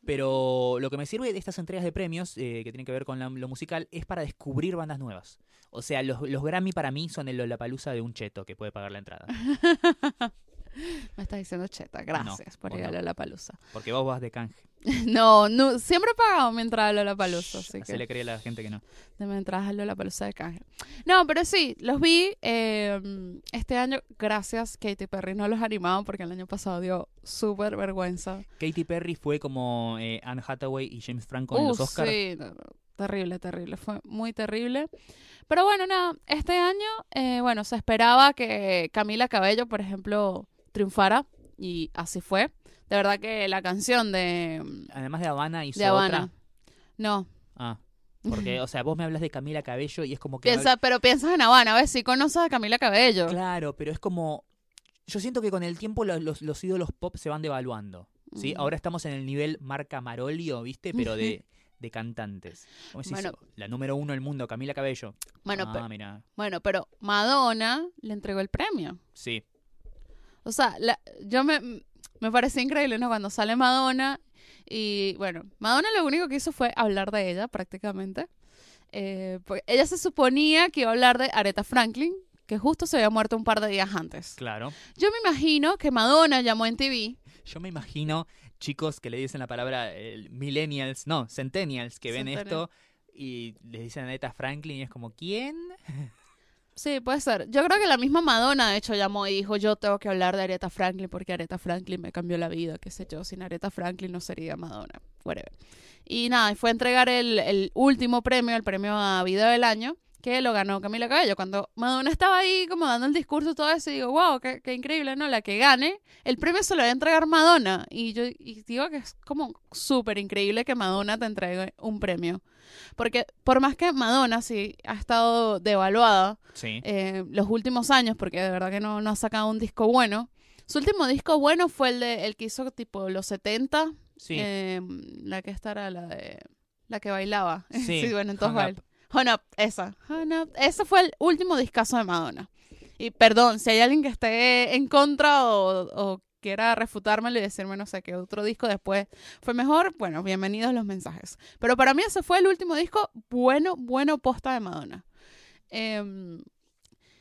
Pero lo que me sirve de estas entregas de premios, eh, que tienen que ver con la- lo musical, es para descubrir bandas nuevas. O sea, los, los Grammy para mí son el Lollapalooza de un cheto que puede pagar la entrada. Me estás diciendo cheta, gracias por vos ir no. a la palusa. Porque vos vas de canje. no, no, siempre he pagado mientras a la palusa, así Se que le cree a la gente que no. de mientras a la palusa de canje. No, pero sí, los vi eh, este año, gracias Katy Perry, no los animaba porque el año pasado dio súper vergüenza. Katy Perry fue como eh, Anne Hathaway y James Franco en Uh, los Oscars. sí, no, no, terrible, terrible, fue muy terrible. Pero bueno, nada, este año, eh, bueno, se esperaba que Camila Cabello, por ejemplo, triunfara y así fue. De verdad que la canción de, Además de Habana hizo de Habana. otra. No. Ah, porque, o sea, vos me hablas de Camila Cabello y es como que... Piensa, pero piensas en Habana, ¿ves? Si conoces a Camila Cabello. Claro, pero es como... Yo siento que con el tiempo los, los- los ídolos pop se van devaluando. ¿sí? Mm. Ahora estamos en el nivel marca Marolio, ¿viste? Pero de, de cantantes. Como decís, Bueno. la número uno del mundo, Camila Cabello. Bueno, ah, pero, mira. bueno, pero Madonna le entregó el premio. Sí, O sea, la- yo me, me pareció increíble, ¿no? Cuando sale Madonna y, bueno, Madonna lo único que hizo fue hablar de ella prácticamente. Eh, porque ella se suponía que iba a hablar de Aretha Franklin, que justo se había muerto un par de días antes. claro. Yo me imagino que Madonna llamó en TV. Yo me imagino chicos que le dicen la palabra eh, millennials, no, centennials, que ven esto y les dicen a Neta Franklin y es como, ¿quién? Sí, puede ser. Yo creo que la misma Madonna, de hecho, llamó y dijo, yo tengo que hablar de Aretha Franklin porque Aretha Franklin me cambió la vida, qué sé yo, sin Aretha Franklin no sería Madonna, whatever. Y nada, fue a entregar el, el último premio, el premio a Video del Año, que lo ganó Camila Cabello. Cuando Madonna estaba ahí como dando el discurso todo eso, y digo, wow, qué, qué increíble, ¿no? La que gane, el premio se lo va a entregar Madonna. Y yo y digo que es como súper increíble que Madonna te entregue un premio. Porque por más que Madonna sí ha estado devaluada, Sí. eh, los últimos años, porque de verdad que no, no ha sacado un disco bueno. Su último disco bueno fue el de el que hizo tipo los 70, Sí. eh, la que esta era la de la que bailaba. Sí, bueno, entonces Hung Up, esa. Hung Up. Ese fue el último discazo de Madonna. Y perdón, si hay alguien que esté en contra o, o quiera refutármelo y decirme, no sé, qué otro disco después fue mejor, bueno, bienvenidos los mensajes. Pero para mí ese fue el último disco bueno, bueno posta de Madonna. Em,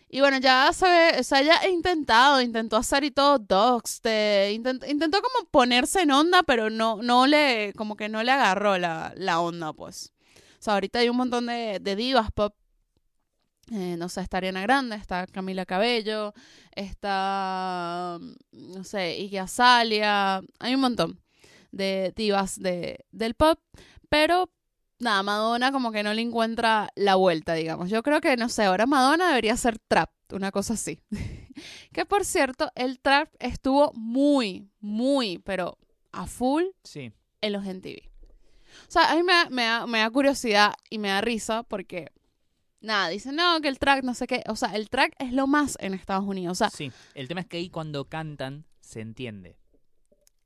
Y bueno, ya se o sea, ya he intentado, intentó hacer y todo dogs, te, intent- intentó como ponerse en onda, pero no, no le, como que no le agarró la, la onda, pues. O sea, ahorita hay un montón de, de divas pop. Eh, no sé, está Ariana Grande, está Camila Cabello, está, no sé, Iggy Azalea, hay un montón de divas de, del pop, pero nada, Madonna como que no le encuentra la vuelta, digamos. Yo creo que, no sé, ahora Madonna debería ser trap, una cosa así. que por cierto, el trap estuvo muy, muy, pero a full Sí. en los MTV. O sea, a mí me, da- me, da, me da curiosidad y me da risa porque, nada, dicen, no, que el track, no sé qué. O sea, el track es lo más en Estados Unidos. O sea, Sí. El tema es que ahí cuando cantan se entiende.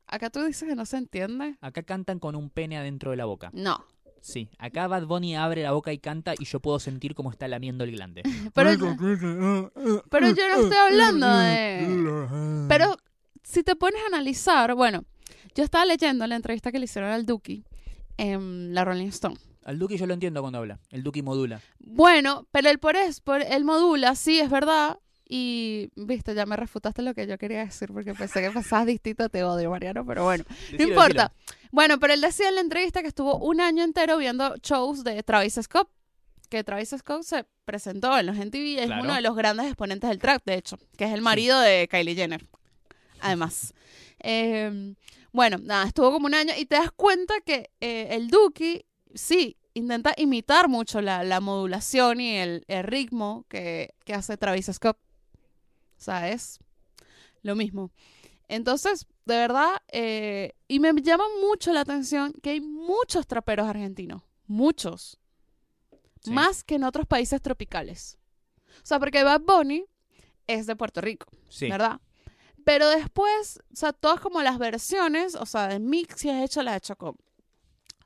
acá tú dices que no se entiende. Acá cantan con un pene adentro de la boca. No. Sí. Acá Bad Bunny abre la boca y canta y yo puedo sentir cómo está lamiendo el glande. Pero, yo- pero yo no estoy hablando de... Pero si te pones a analizar, bueno, yo estaba leyendo la entrevista que le hicieron al Duki en la Rolling Stone. Al Duki yo lo entiendo cuando habla. El Duki modula. Bueno, pero el por es, por el modula, sí, es verdad. Y, viste, ya me refutaste lo que yo quería decir porque pensé que pensabas distinto, te odio, Mariano, pero bueno, no Decilo, importa. Bueno, pero él decía en la entrevista que estuvo un año entero viendo shows de Travis Scott, que Travis Scott se presentó en los MTV, es Claro. uno de los grandes exponentes del trap, de hecho, que es el marido de Kylie Jenner, además. Eh, bueno, nada, estuvo como un año y te das cuenta que eh, el Duki, sí, intenta imitar mucho la, la modulación y el, el ritmo que, que hace Travis Scott. O sea, es lo mismo. Entonces, de verdad, eh, y me llama mucho la atención que hay muchos traperos argentinos, muchos, Sí. más que en otros países tropicales. O sea, porque Bad Bunny es de Puerto Rico, Sí. ¿verdad? Pero después, o sea, todas como las versiones, o sea, de mix que has hecho, las has hecho con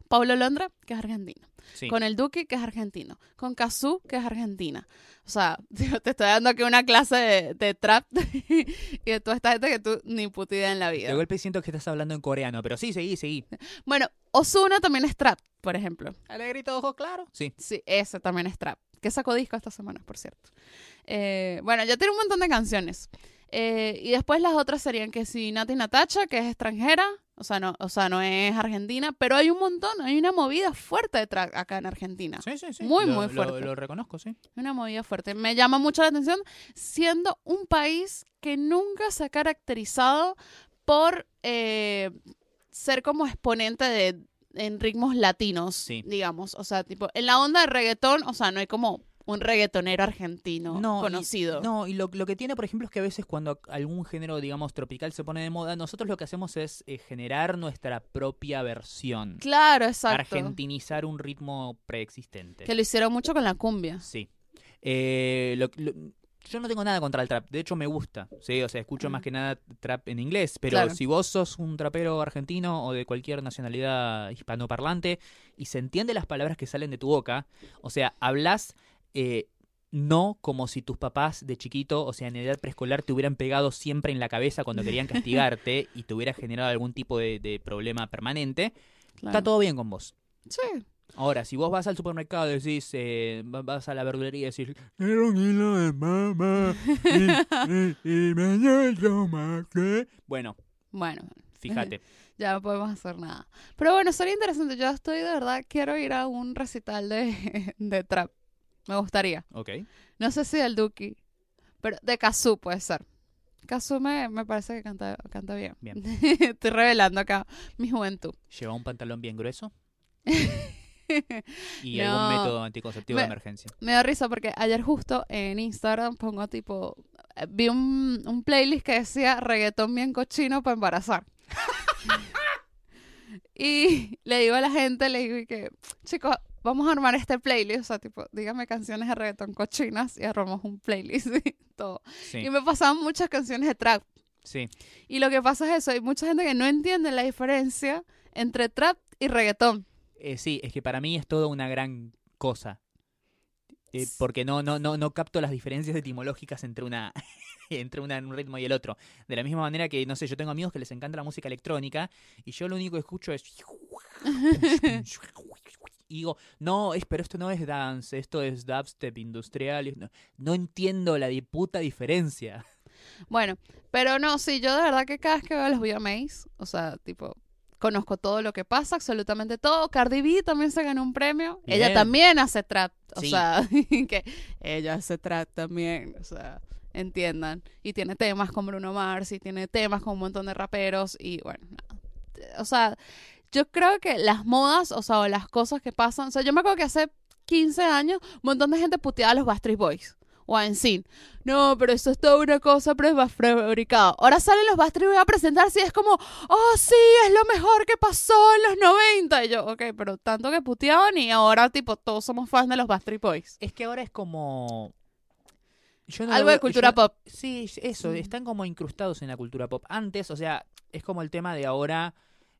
Pablo Londra, que es argentino, Sí. con el Duque, que es argentino, con Kazoo, que es argentina. O sea, tío, te estoy dando aquí una clase de, de trap y de toda esta gente que tú ni puta idea en la vida. De golpe siento que estás hablando en coreano, pero sí, seguí, seguí. Bueno, Ozuna también es trap, por ejemplo. Alegrito, ojos claro. Sí. Sí, ese también es trap. Que sacó disco esta semana, por cierto. Eh, bueno, ya tiene un montón de canciones. Eh, y después las otras serían que si Nati Natacha, que es extranjera, o sea, no, o sea, no es argentina, pero hay un montón, hay una movida fuerte de acá en Argentina. Sí, sí, sí. Muy, Lo- muy lo- fuerte. Lo, reconozco, sí. Una movida fuerte. Me llama mucho la atención, siendo un país que nunca se ha caracterizado por eh, ser como exponente de en ritmos latinos, Sí. digamos. O sea, tipo, en la onda de reggaetón, o sea, no hay como un reggaetonero argentino No, y- conocido. No, y lo, lo que tiene, por ejemplo, es que a veces cuando algún género, digamos, tropical se pone de moda, nosotros lo que hacemos es eh, generar nuestra propia versión. Claro, exacto. Argentinizar un ritmo preexistente. Que lo hicieron mucho con la cumbia. Sí. Eh, lo- lo- yo no tengo nada contra el trap, de hecho me gusta, ¿sí? O sea, escucho Mm. más que nada trap en inglés, pero Claro. si vos sos un trapero argentino o de cualquier nacionalidad hispanoparlante y se entiende las palabras que salen de tu boca, o sea, hablas eh, no como si tus papás de chiquito, o sea, en edad preescolar, te hubieran pegado siempre en la cabeza cuando querían castigarte y te hubiera generado algún tipo de, de problema permanente, Claro. está todo bien con vos. Sí. Ahora, si vos vas al supermercado y decís, eh, va- vas a la verdulería y decís, quiero un hilo de mama y, y- y me tomate". Bueno, Bueno, fíjate. ya no podemos hacer nada. Pero bueno, sería interesante. Yo estoy de verdad, quiero ir a un recital de, de trap. Me gustaría. Ok. No sé si del Duki, pero de Kazoo puede ser. Kazoo me, me parece que canta, canta bien. Bien. Estoy revelando acá mi juventud. Lleva un pantalón bien grueso y No. algún método anticonceptivo Me- de emergencia. Me da risa porque ayer justo en Instagram pongo tipo, eh, vi un, un playlist que decía reggaetón bien cochino para embarazar. y le digo a la gente, le digo que, chicos, vamos a armar este playlist, o sea, tipo, dígame canciones de reggaetón cochinas y armamos un playlist y todo. Sí, Y me pasaban muchas canciones de trap. sí. Y lo que pasa es eso, hay mucha gente que no entiende la diferencia entre trap y reggaetón. Eh, sí, es que para mí es todo una gran cosa. Eh, porque no, no, no, no capto las diferencias etimológicas entre una entre una- un ritmo y el otro. De la misma manera que, no sé, yo tengo amigos que les encanta la música electrónica y yo lo único que escucho es y digo, no, es, pero esto no es dance, esto es dubstep industrial. No, no entiendo la puta diferencia. Bueno, pero no, sí, yo de verdad que cada vez que veo los VMAs, o sea, tipo, conozco todo lo que pasa, absolutamente todo. Cardi B también se ganó un premio. Ella también hace trap, o Sí. sea, que ella hace trap también, o sea, entiendan. Y tiene temas con Bruno Mars y tiene temas con un montón de raperos y bueno, o sea, yo creo que las modas, o sea, o las cosas que pasan, o sea, yo me acuerdo que hace 15 años un montón de gente puteaba a los Backstreet Boys o a NSYNC. No, pero eso es toda una cosa prefabricada. Ahora salen los Backstreet Boys a presentarse y es como, oh, sí, es lo mejor que pasó en los 90. Y yo, ok, pero tanto que puteaban y ahora, tipo, todos somos fans de los Backstreet Boys. Es que ahora es como... yo no lo Algo de cultura yo- pop. Sí, eso, Mm. están como incrustados en la cultura pop. Antes, o sea, es como el tema de ahora,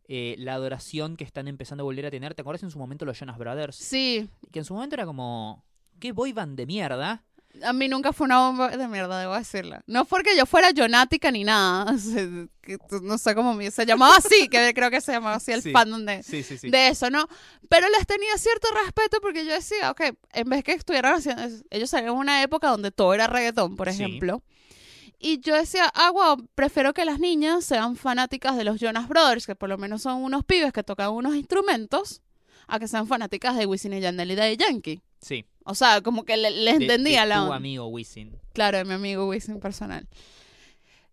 eh, la adoración que están empezando a volver a tener. ¿Te acuerdas en su momento los Jonas Brothers? Sí, Que en su momento era como, ¿qué boy band de mierda? a mí nunca fue una bomba de mierda, debo decirla. No porque yo fuera jonática ni nada. o sea, que no sé cómo me- se llamaba así, que creo que se llamaba así el Sí. fandom de, Sí, sí, sí. de eso, ¿no? Pero les tenía cierto respeto porque yo decía, ok, en vez que estuvieran haciendo, ellos salieron en una época donde todo era reggaetón, por ejemplo. Y yo decía, ah, wow, prefiero que las niñas sean fanáticas de los Jonas Brothers, que por lo menos son unos pibes que tocan unos instrumentos, a que sean fanáticas de Wisin y Yandel y de Yankee. Sí. O sea, como que le- de- entendía de la tu onda. amigo Wisin. Claro, de mi amigo Wisin personal.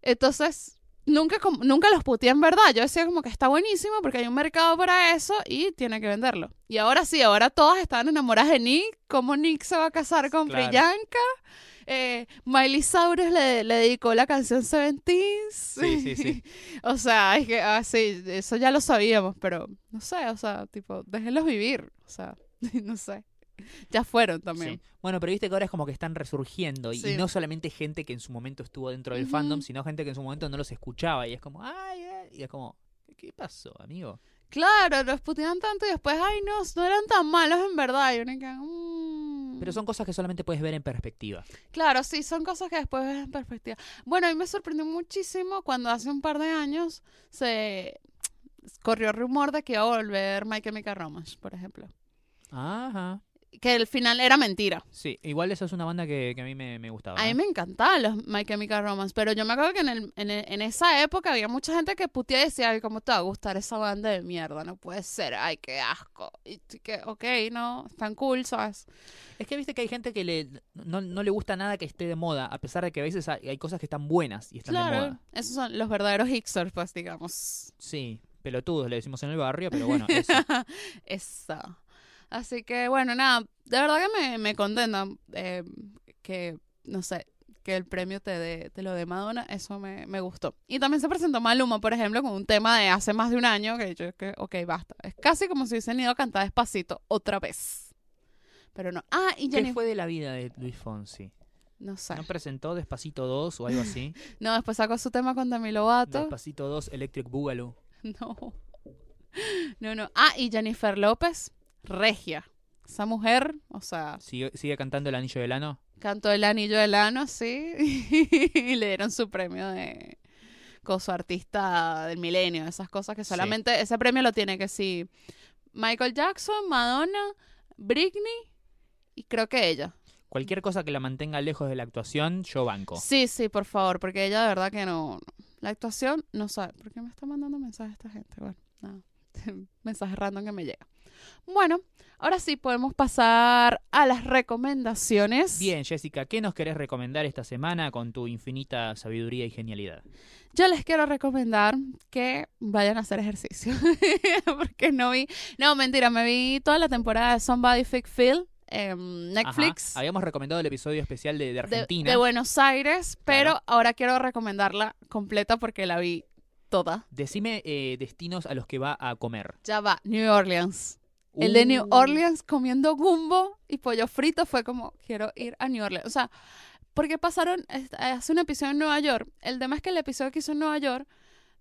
Entonces, nunca, nunca los puteé en verdad. Yo decía como que está buenísimo porque hay un mercado para eso y tiene que venderlo. Y ahora sí, ahora todas están enamoradas de Nick. ¿Cómo Nick se va a casar con Claro. Priyanka? Eh, Miley Cyrus le, le dedicó la canción Seventeens. Sí, sí, sí. o sea, es que, ah, sí, eso ya lo sabíamos, pero no sé, o sea, tipo, déjenlos vivir. O sea, no sé. Ya fueron también. Sí. Bueno, pero viste que ahora es como que están resurgiendo. Y, Sí. y no solamente gente que en su momento estuvo dentro del fandom, sino gente que en su momento no los escuchaba. Y es como, ay, ay", Y es como, ¿qué pasó, amigo? Claro, los putean tanto y después, ay, no, no eran tan malos en verdad. Y uno que, mm. Pero son cosas que solamente puedes ver en perspectiva. Claro, sí, son cosas que después ves en perspectiva. Bueno, a mí me sorprendió muchísimo cuando hace un par de años se corrió el rumor de que iba a volver My Chemical Romance, por ejemplo. Ajá. Que el final era mentira. Sí, igual esa es una banda que, que a mí me, me gustaba. A mí ¿eh? me encantaban los My Chemical Romance, pero yo me acuerdo que en, el, en, el- en esa época había mucha gente que puteaba y decía, ay, ¿cómo te va a gustar esa banda de mierda? No puede ser, ay, qué asco. Y que, ok, no, están cool, ¿sabes? Es que viste que hay gente que le, no, no le gusta nada que esté de moda, a pesar de que a veces hay, hay cosas que están buenas y están de Claro, moda. esos son los verdaderos hipsters, pues, digamos. Sí, pelotudos le decimos en el barrio, pero bueno, eso. Esa. Así que, bueno, nada, de verdad que me, me contenta eh, que, no sé, que el premio te, dé- te lo de Madonna, eso me, me gustó. Y también se presentó Maluma, por ejemplo, con un tema de hace más de un año, que yo, que, ok, basta. Es casi como si hubiesen ido a cantar despacito otra vez. Pero no. Ah, y ¿Qué Jennifer. fue de la vida de Luis Fonsi? No sé. ¿No presentó Despacito 2 o algo así? No, después sacó su tema con Demi Lovato. Despacito 2 Electric Boogaloo. No. No, no. Ah, y Jennifer López, regia. Esa mujer, o sea, ¿Sigue, sigue cantando El Anillo del Ano? cantó el anillo del ano, sí. y le dieron su premio de coso artista del milenio, esas cosas que Sí. solamente ese premio lo tiene que sí. Michael Jackson, Madonna, Britney y creo que ella. Cualquier cosa que la mantenga lejos de la actuación, yo banco. Sí, sí, por favor, porque ella de verdad que no. no. La actuación no sabe. ¿Por qué me está mandando mensajes esta gente? Bueno, nada. Mensaje random que me llega. Bueno, ahora sí podemos pasar a las recomendaciones. Bien, Jessica, ¿qué nos querés recomendar esta semana con tu infinita sabiduría y genialidad? Yo les quiero recomendar que vayan a hacer ejercicio. porque no vi. No, mentira, me vi toda la temporada de Somebody Fake en Netflix. Ajá. Habíamos recomendado el episodio especial de, de de, Argentina. de Buenos Aires, pero Claro. ahora quiero recomendarla completa porque la vi toda. Decime eh, destinos a los que va a comer. Ya va, New Orleans. El de New Uh, Orleans comiendo gumbo y pollo frito fue como, quiero ir a New Orleans. O sea, porque pasaron, hace un episodio en Nueva York. El tema es que el episodio que hizo en Nueva York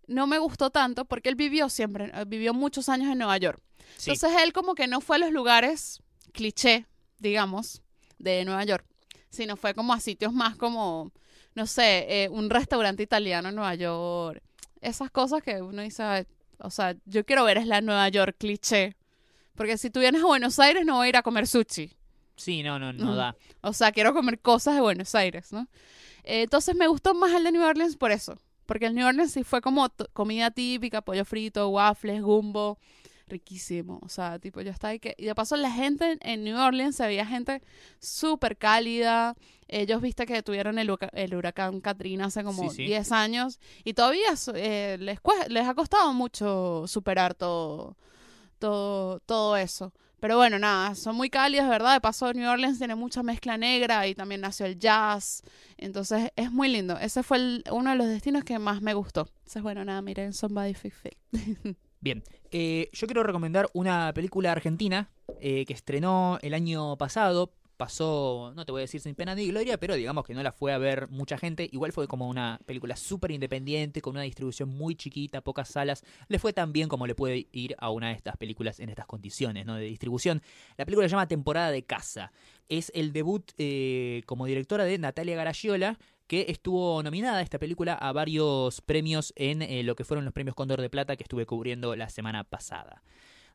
no me gustó tanto porque él vivió siempre, eh, vivió muchos años en Nueva York. Sí. Entonces él como que no fue a los lugares cliché, digamos, de Nueva York, sino fue como a sitios más como, no sé, eh, un restaurante italiano en Nueva York. Esas cosas que uno dice, "Ay, o sea, yo quiero ver es la Nueva York cliché. Porque si tú vienes a Buenos Aires no voy a ir a comer sushi. Sí, no, no, no da. O sea, quiero comer cosas de Buenos Aires, ¿no? Eh, entonces me gustó más el de New Orleans por eso. Porque el New Orleans sí fue como comida típica, pollo frito, waffles, gumbo. Riquísimo. O sea, tipo, yo estaba ahí que... Y de paso la gente en- New Orleans se veía gente súper cálida. Ellos, viste que tuvieron el, huracán Katrina hace como Sí, sí. 10 años. Y todavía eh, les, les ha costado mucho superar todo, todo, todo eso. Pero bueno, nada, son muy cálidos, ¿verdad? De paso, New Orleans tiene mucha mezcla negra y también nació el jazz. Entonces, es muy lindo. Ese fue uno de los destinos que más me gustó. Entonces, bueno, nada, miren Somebody Fix It. Bien, eh, yo quiero recomendar una película argentina eh, que estrenó el año pasado. Pasó, no te voy a decir sin pena ni gloria, pero digamos que no la fue a ver mucha gente. Igual fue como una película súper independiente, con una distribución muy chiquita, pocas salas. Le fue tan bien como le puede ir a una de estas películas en estas condiciones ¿no? de distribución. La película se llama Temporada de Casa. Es el debut eh, como directora de Natalia Garagiola, que estuvo nominada a esta película a varios premios en eh, lo que fueron los premios Cóndor de Plata que estuve cubriendo la semana pasada.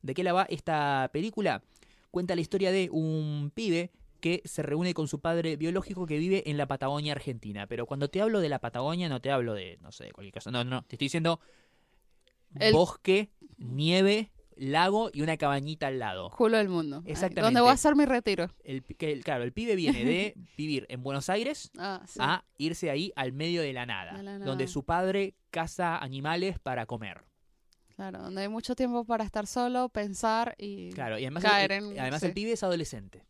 ¿De qué la va esta película? Cuenta la historia de un pibe que se reúne con su padre biológico que vive en la Patagonia Argentina. Pero cuando te hablo de la Patagonia no te hablo de, no sé, de cualquier cosa. No, no, te estoy diciendo El- bosque, nieve, lago y una cabañita al lado. Culo del mundo. Exactamente. ¿Dónde voy a hacer mi retiro? El, que, claro, el pibe viene de vivir en Buenos Aires Ah, sí. a irse ahí al medio de la nada, De la donde su padre caza animales para comer. Claro, donde hay mucho tiempo para estar solo, pensar y... Claro, y además, Caer el, en- además sí. el pibe es adolescente.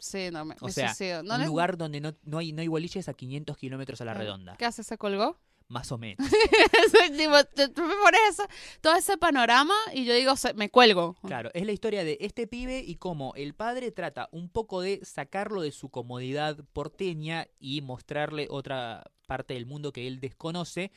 Sí, no, me, O me sea, suicido. No un lugar donde no, no hay, no hay boliches a 500 kilómetros a la Claro. redonda. ¿Qué hace? ¿Se colgó? Más o menos. Ese tipo, tú tú me pones eso- todo ese panorama y yo digo, se- me cuelgo. Claro, es la historia de este pibe y cómo el padre trata un poco de sacarlo de su comodidad porteña y mostrarle otra parte del mundo que él desconoce.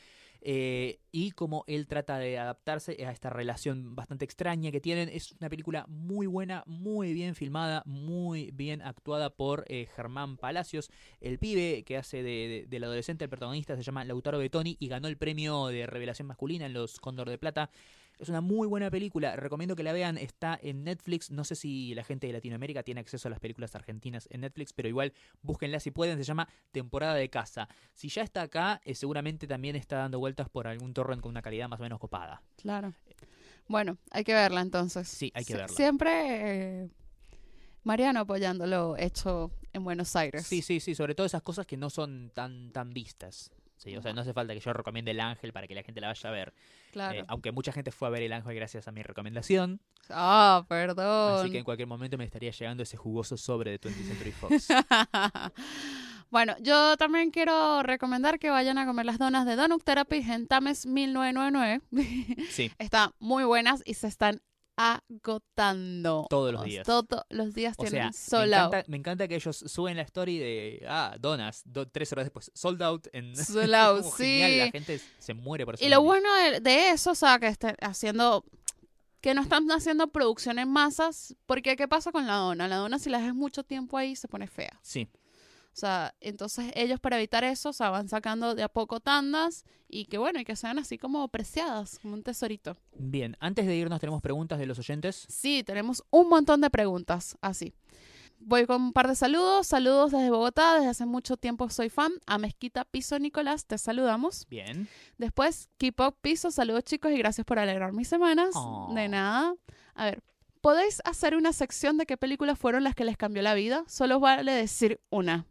Eh, y cómo él trata de adaptarse a esta relación bastante extraña que tienen. Es una película muy buena, muy bien filmada, muy bien actuada por eh, Germán Palacios. El pibe que hace de, de- del adolescente, el protagonista, se llama Lautaro Betoni y ganó el premio de revelación masculina en los Cóndor de Plata. Es una muy buena película, recomiendo que la vean, está en Netflix, no sé si la gente de Latinoamérica tiene acceso a las películas argentinas en Netflix, pero igual búsquenla si pueden, se llama Temporada de Casa. Si ya está acá, eh, seguramente también está dando vueltas por algún torrent con una calidad más o menos copada. Claro. Bueno, hay que verla entonces. Sí, hay que Sie- verla. Siempre eh, Mariano apoyando lo hecho en Buenos Aires. Sí, sí, sí, sobre todo esas cosas que no son tan, tan vistas. Sí, o sea, no hace falta que yo recomiende El Ángel para que la gente la vaya a ver. Claro. Eh, aunque mucha gente fue a ver El Ángel gracias a mi recomendación. Ah, perdón. Así que en cualquier momento me estaría llegando ese jugoso sobre de 20th Century Fox. bueno, yo también quiero recomendar que vayan a comer las donas de Donut Therapy en Tames 1999. Sí, están muy buenas y se están agotando. Todos los días. Todos los días o sea, tienen me sold out. encanta, me encanta que ellos suben la story de, ah, donas, do- tres horas después, sold out. En... Sold out, Como genial, la sí. gente se muere por eso. Y lo bueno de, de eso, o sea, que estén haciendo, que no están haciendo producción en masas, porque ¿qué pasa con la dona? La dona si la dejas mucho tiempo ahí se pone fea. Sí, O sea, entonces ellos para evitar eso, o sea, van sacando de a poco tandas y que bueno, y que sean así como preciadas, como un tesorito. bien. Antes de irnos tenemos preguntas de los oyentes. Sí, tenemos un montón de preguntas, así. Voy con un par de saludos. Saludos desde Bogotá, desde hace mucho tiempo soy fan. A Mezquita Piso Nicolás, te saludamos. Bien. Después, Keep Up Piso, saludos chicos y gracias por alegrar mis semanas. Oh. De nada. A ver, ¿podéis hacer una sección de qué películas fueron las que les cambió la vida? Solo vale decir una.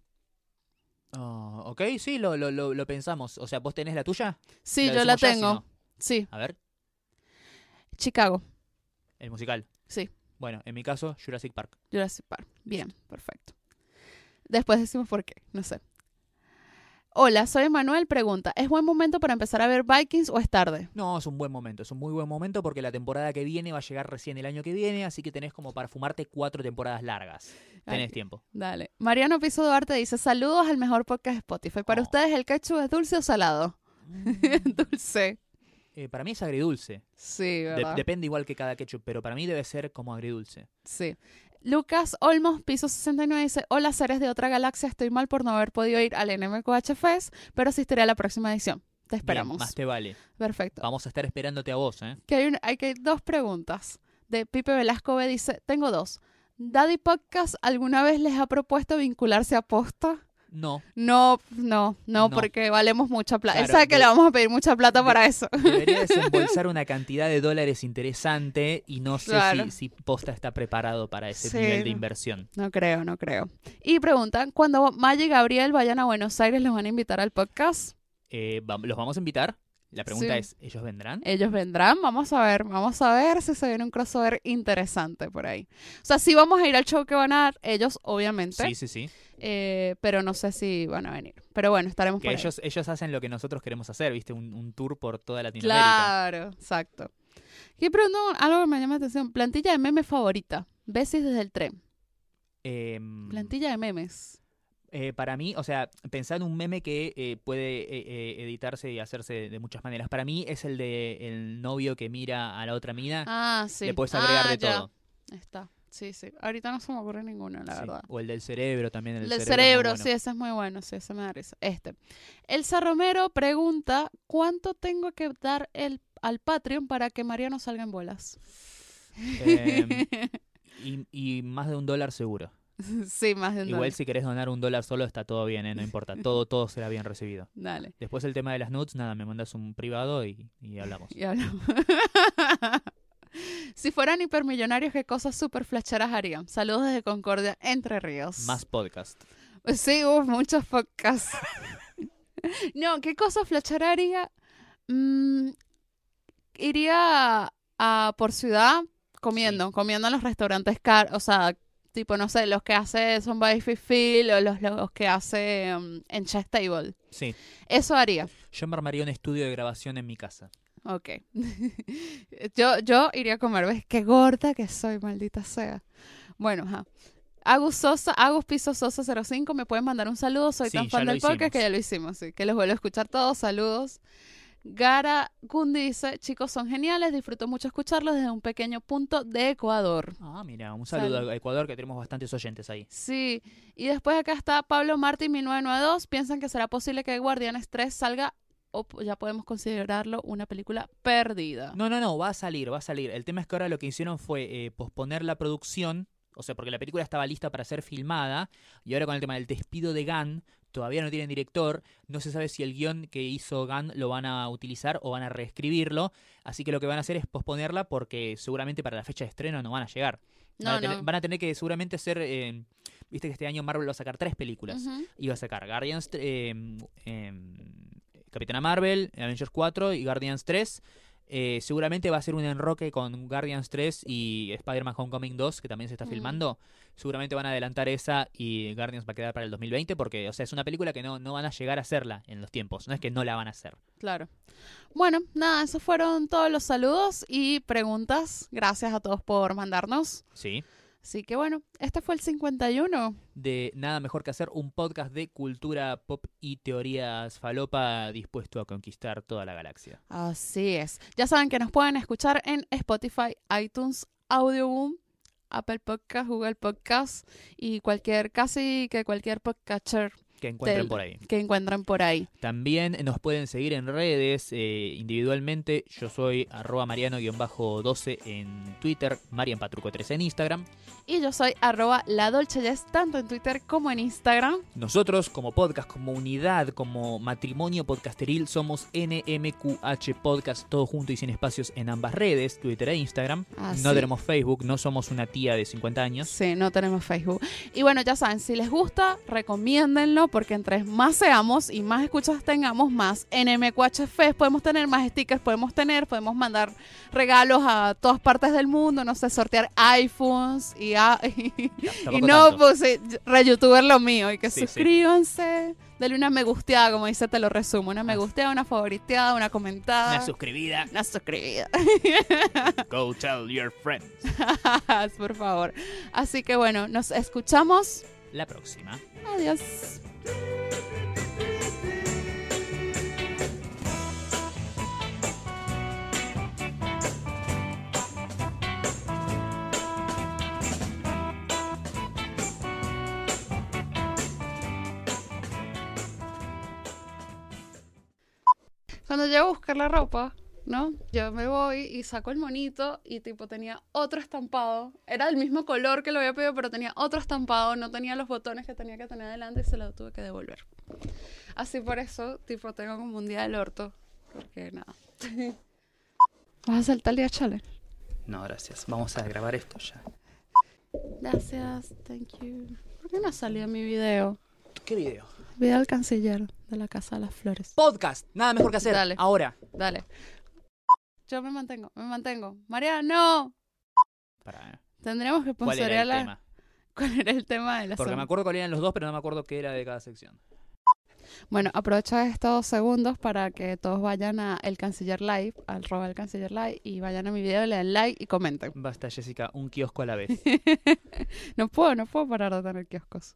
Oh, ok, sí, lo, lo, lo, lo pensamos. O sea, ¿vos tenés la tuya? Sí, yo la decimos ya, si tengo. no. Sí, A ver, Chicago. el musical. Sí. Bueno, en mi caso, Jurassic Park. Jurassic Park. Bien, perfecto. Después decimos por qué, no sé. Hola, soy Manuel. Pregunta, ¿es buen momento para empezar a ver Vikings o es tarde? No, es un buen momento, es un muy buen momento porque la temporada que viene va a llegar recién el año que viene, así que tenés como para fumarte cuatro temporadas largas. Tenés Ay, tiempo. Dale. Mariano Piso Duarte dice, saludos al mejor podcast de Spotify. Para Oh. ustedes, ¿el ketchup es dulce o salado? dulce. Eh, para mí es agridulce. Sí, De- ¿verdad? depende igual que cada ketchup, pero para mí debe ser como agridulce. Sí. Lucas Olmos, piso 69, dice, hola seres de otra galaxia, estoy mal por no haber podido ir al NMQH Fest, pero asistiré a la próxima edición. Te esperamos. Bien, más te vale. Perfecto. Vamos a estar esperándote a vos, ¿eh? Que hay, un- hay que dos preguntas. de Pipe Velasco B dice, tengo dos. ¿Daddy Podcast alguna vez les ha propuesto vincularse a Posta? No, No, no, no, No. porque valemos mucha plata. Él Claro, sabe que de- le vamos a pedir mucha plata de- para eso. debería desembolsar una cantidad de dólares interesante y no sé Claro. si, si Posta está preparado para ese Sí. nivel de inversión. No creo, no creo. Y preguntan, cuando Maya y Gabriel vayan a Buenos Aires, ¿los van a invitar al podcast? Eh, ¿Los vamos a invitar? La pregunta Sí. es, ¿ellos vendrán? Ellos vendrán, vamos a ver, vamos a ver si se viene un crossover interesante por ahí. O sea, sí vamos a ir al show que van a dar ellos, obviamente, Sí, sí, sí. Eh, pero no sé si van a venir. Pero bueno, estaremos Que por ahí. ellos, ellos hacen lo que nosotros queremos hacer, ¿viste? Un, un tour por toda Latinoamérica. Claro, exacto. Y pregunto algo que me llama la atención. Plantilla de memes favorita. Besis desde el tren. Em, Plantilla de memes. eh, para mí, o sea, pensar en un meme que eh, puede eh, editarse y hacerse de muchas maneras. Para mí es el de el novio que mira a la otra mina. Ah, sí. Le puedes agregar Ah, de ya. todo. Está. Sí, sí. Ahorita no se me ocurre ninguno, la Sí. verdad. O el del cerebro también. El El del cerebro, cerebro, es muy sí, ese es muy bueno, sí, ese me da risa. Este. Elsa Romero pregunta, ¿cuánto tengo que dar el, al Patreon para que Mariano salga en bolas? Em, y, y más de un dólar seguro. sí, más de un Igual dólar. si querés donar un dólar solo está todo bien, ¿eh? no importa. Todo, todo será bien recibido. Dale. Después el tema de las nudes, nada, me mandas un privado y, y hablamos. Y hablamos. si fueran hipermillonarios, ¿qué cosas super flacheras harían? Saludos desde Concordia, Entre Ríos. Más podcast. Sí, hubo muchos podcasts. no, ¿qué cosa flashera haría? Mm, iría a, por ciudad comiendo, comiendo en los restaurantes caros, o sea, tipo, no sé, los que hace Somebody Feel o los, los que hace mm, en Chess Table. Sí. Eso haría. Yo me armaría un estudio de grabación en mi casa. Ok. yo, yo iría a comer, ¿ves? Qué gorda que soy, maldita sea. Bueno, ajá. Agus Sosa, Agus Piso Sosa 05, me pueden mandar un saludo. Soy Sí, tan fan del podcast que ya lo hicimos, sí. Que los vuelvo a escuchar todos. Saludos. Gara Gundi dice, chicos, son geniales, disfruto mucho escucharlos desde un pequeño punto de Ecuador. Ah, mira, un saludo Salud. a Ecuador que tenemos bastantes oyentes ahí. Sí, y después acá está Pablo Martín 1992. Piensan que será posible que Guardianes 3 salga o ya podemos considerarlo una película perdida. No, no, no, va a salir, va a salir. El tema es que ahora lo que hicieron fue eh, posponer la producción, o sea, porque la película estaba lista para ser filmada, y ahora con el tema del despido de Gunn, todavía no tienen director, no se sabe si el guion que hizo Gunn lo van a utilizar o van a reescribirlo, así que lo que van a hacer es posponerla porque seguramente para la fecha de estreno no van a llegar. Van, No, a, tener, no. van a tener que seguramente ser... eh, Viste que este año Marvel va a sacar tres películas. Iba a sacar Guardians, eh, em, Capitana Marvel, Avengers 4 y Guardians 3. Eh, seguramente va a ser un enroque con Guardians 3 y Spider-Man Homecoming 2, que también se está Mm. filmando. Seguramente van a adelantar esa y Guardians va a quedar para el 2020 porque, o sea, es una película que no, no van a llegar a hacerla en los tiempos. No es que no la van a hacer. Claro. Bueno, nada, esos fueron todos los saludos y preguntas. Gracias a todos por mandarnos. Sí. Así que bueno, este fue el 51. De nada mejor que hacer un podcast de cultura pop y teorías falopa dispuesto a conquistar toda la galaxia. Así es. Ya saben que nos pueden escuchar en Spotify, iTunes, Audioboom, Apple Podcast, Google Podcast y cualquier, casi que cualquier podcatcher Que encuentren por ahí. que encuentren por ahí. También nos pueden seguir en redes eh, individualmente. Yo soy arroba mariano-12 en Twitter, marianpatruco13 en Instagram. Y yo soy arroba la Dolce Jess, tanto en Twitter como en Instagram. Nosotros como podcast, como unidad, como matrimonio podcasteril, somos NMQH Podcast, todo junto y sin espacios en ambas redes, Twitter e Instagram. Así. No tenemos Facebook, no somos una tía de 50 años. Sí, no tenemos Facebook. Y bueno, ya saben, si les gusta, recomiéndenlo porque entre más seamos y más escuchas tengamos, más NMQHF podemos tener, más stickers podemos tener, podemos mandar regalos a todas partes del mundo, no sé, sortear iPhones y, a- y, Tampoco y no, pues sí, re youtuber lo mío y que Sí, sí. suscríbanse, denle una me gusteada, como dice, te lo resumo, una me gusteada, una favoriteada, una comentada. Una suscribida. una suscribida. Go tell your friends. Por favor. Así que bueno, nos escuchamos. La próxima. Adiós. Cuando llego a buscar la ropa, ¿no? Yo me voy y saco el monito y tipo tenía otro estampado. Era del mismo color que lo había pedido, pero tenía otro estampado, no tenía los botones que tenía que tener adelante y se lo tuve que devolver. Así por eso, tipo, tengo como un día del orto. Porque nada. ¿Vas a hacer el día challenge? No, gracias. Vamos a grabar esto ya. Gracias, thank you. ¿Por qué no salió mi video? ¿Qué video? Video del canciller de la Casa de las Flores. Podcast. Nada mejor que hacer. Dale. Ahora. Dale. Yo me mantengo, me mantengo. María, no. Para, Tendríamos que ¿Cuál era sponsorear el la... tema? ¿Cuál era el tema de la Porque me acuerdo cuál eran los dos, pero no me acuerdo qué era de cada sección. Bueno, aprovecho estos segundos para que todos vayan a El Canciller Live, al roba El Canciller Live, y vayan a mi video, le den like y comenten. Basta, Jessica, un kiosco a la vez. No puedo, no puedo parar de tener kioscos.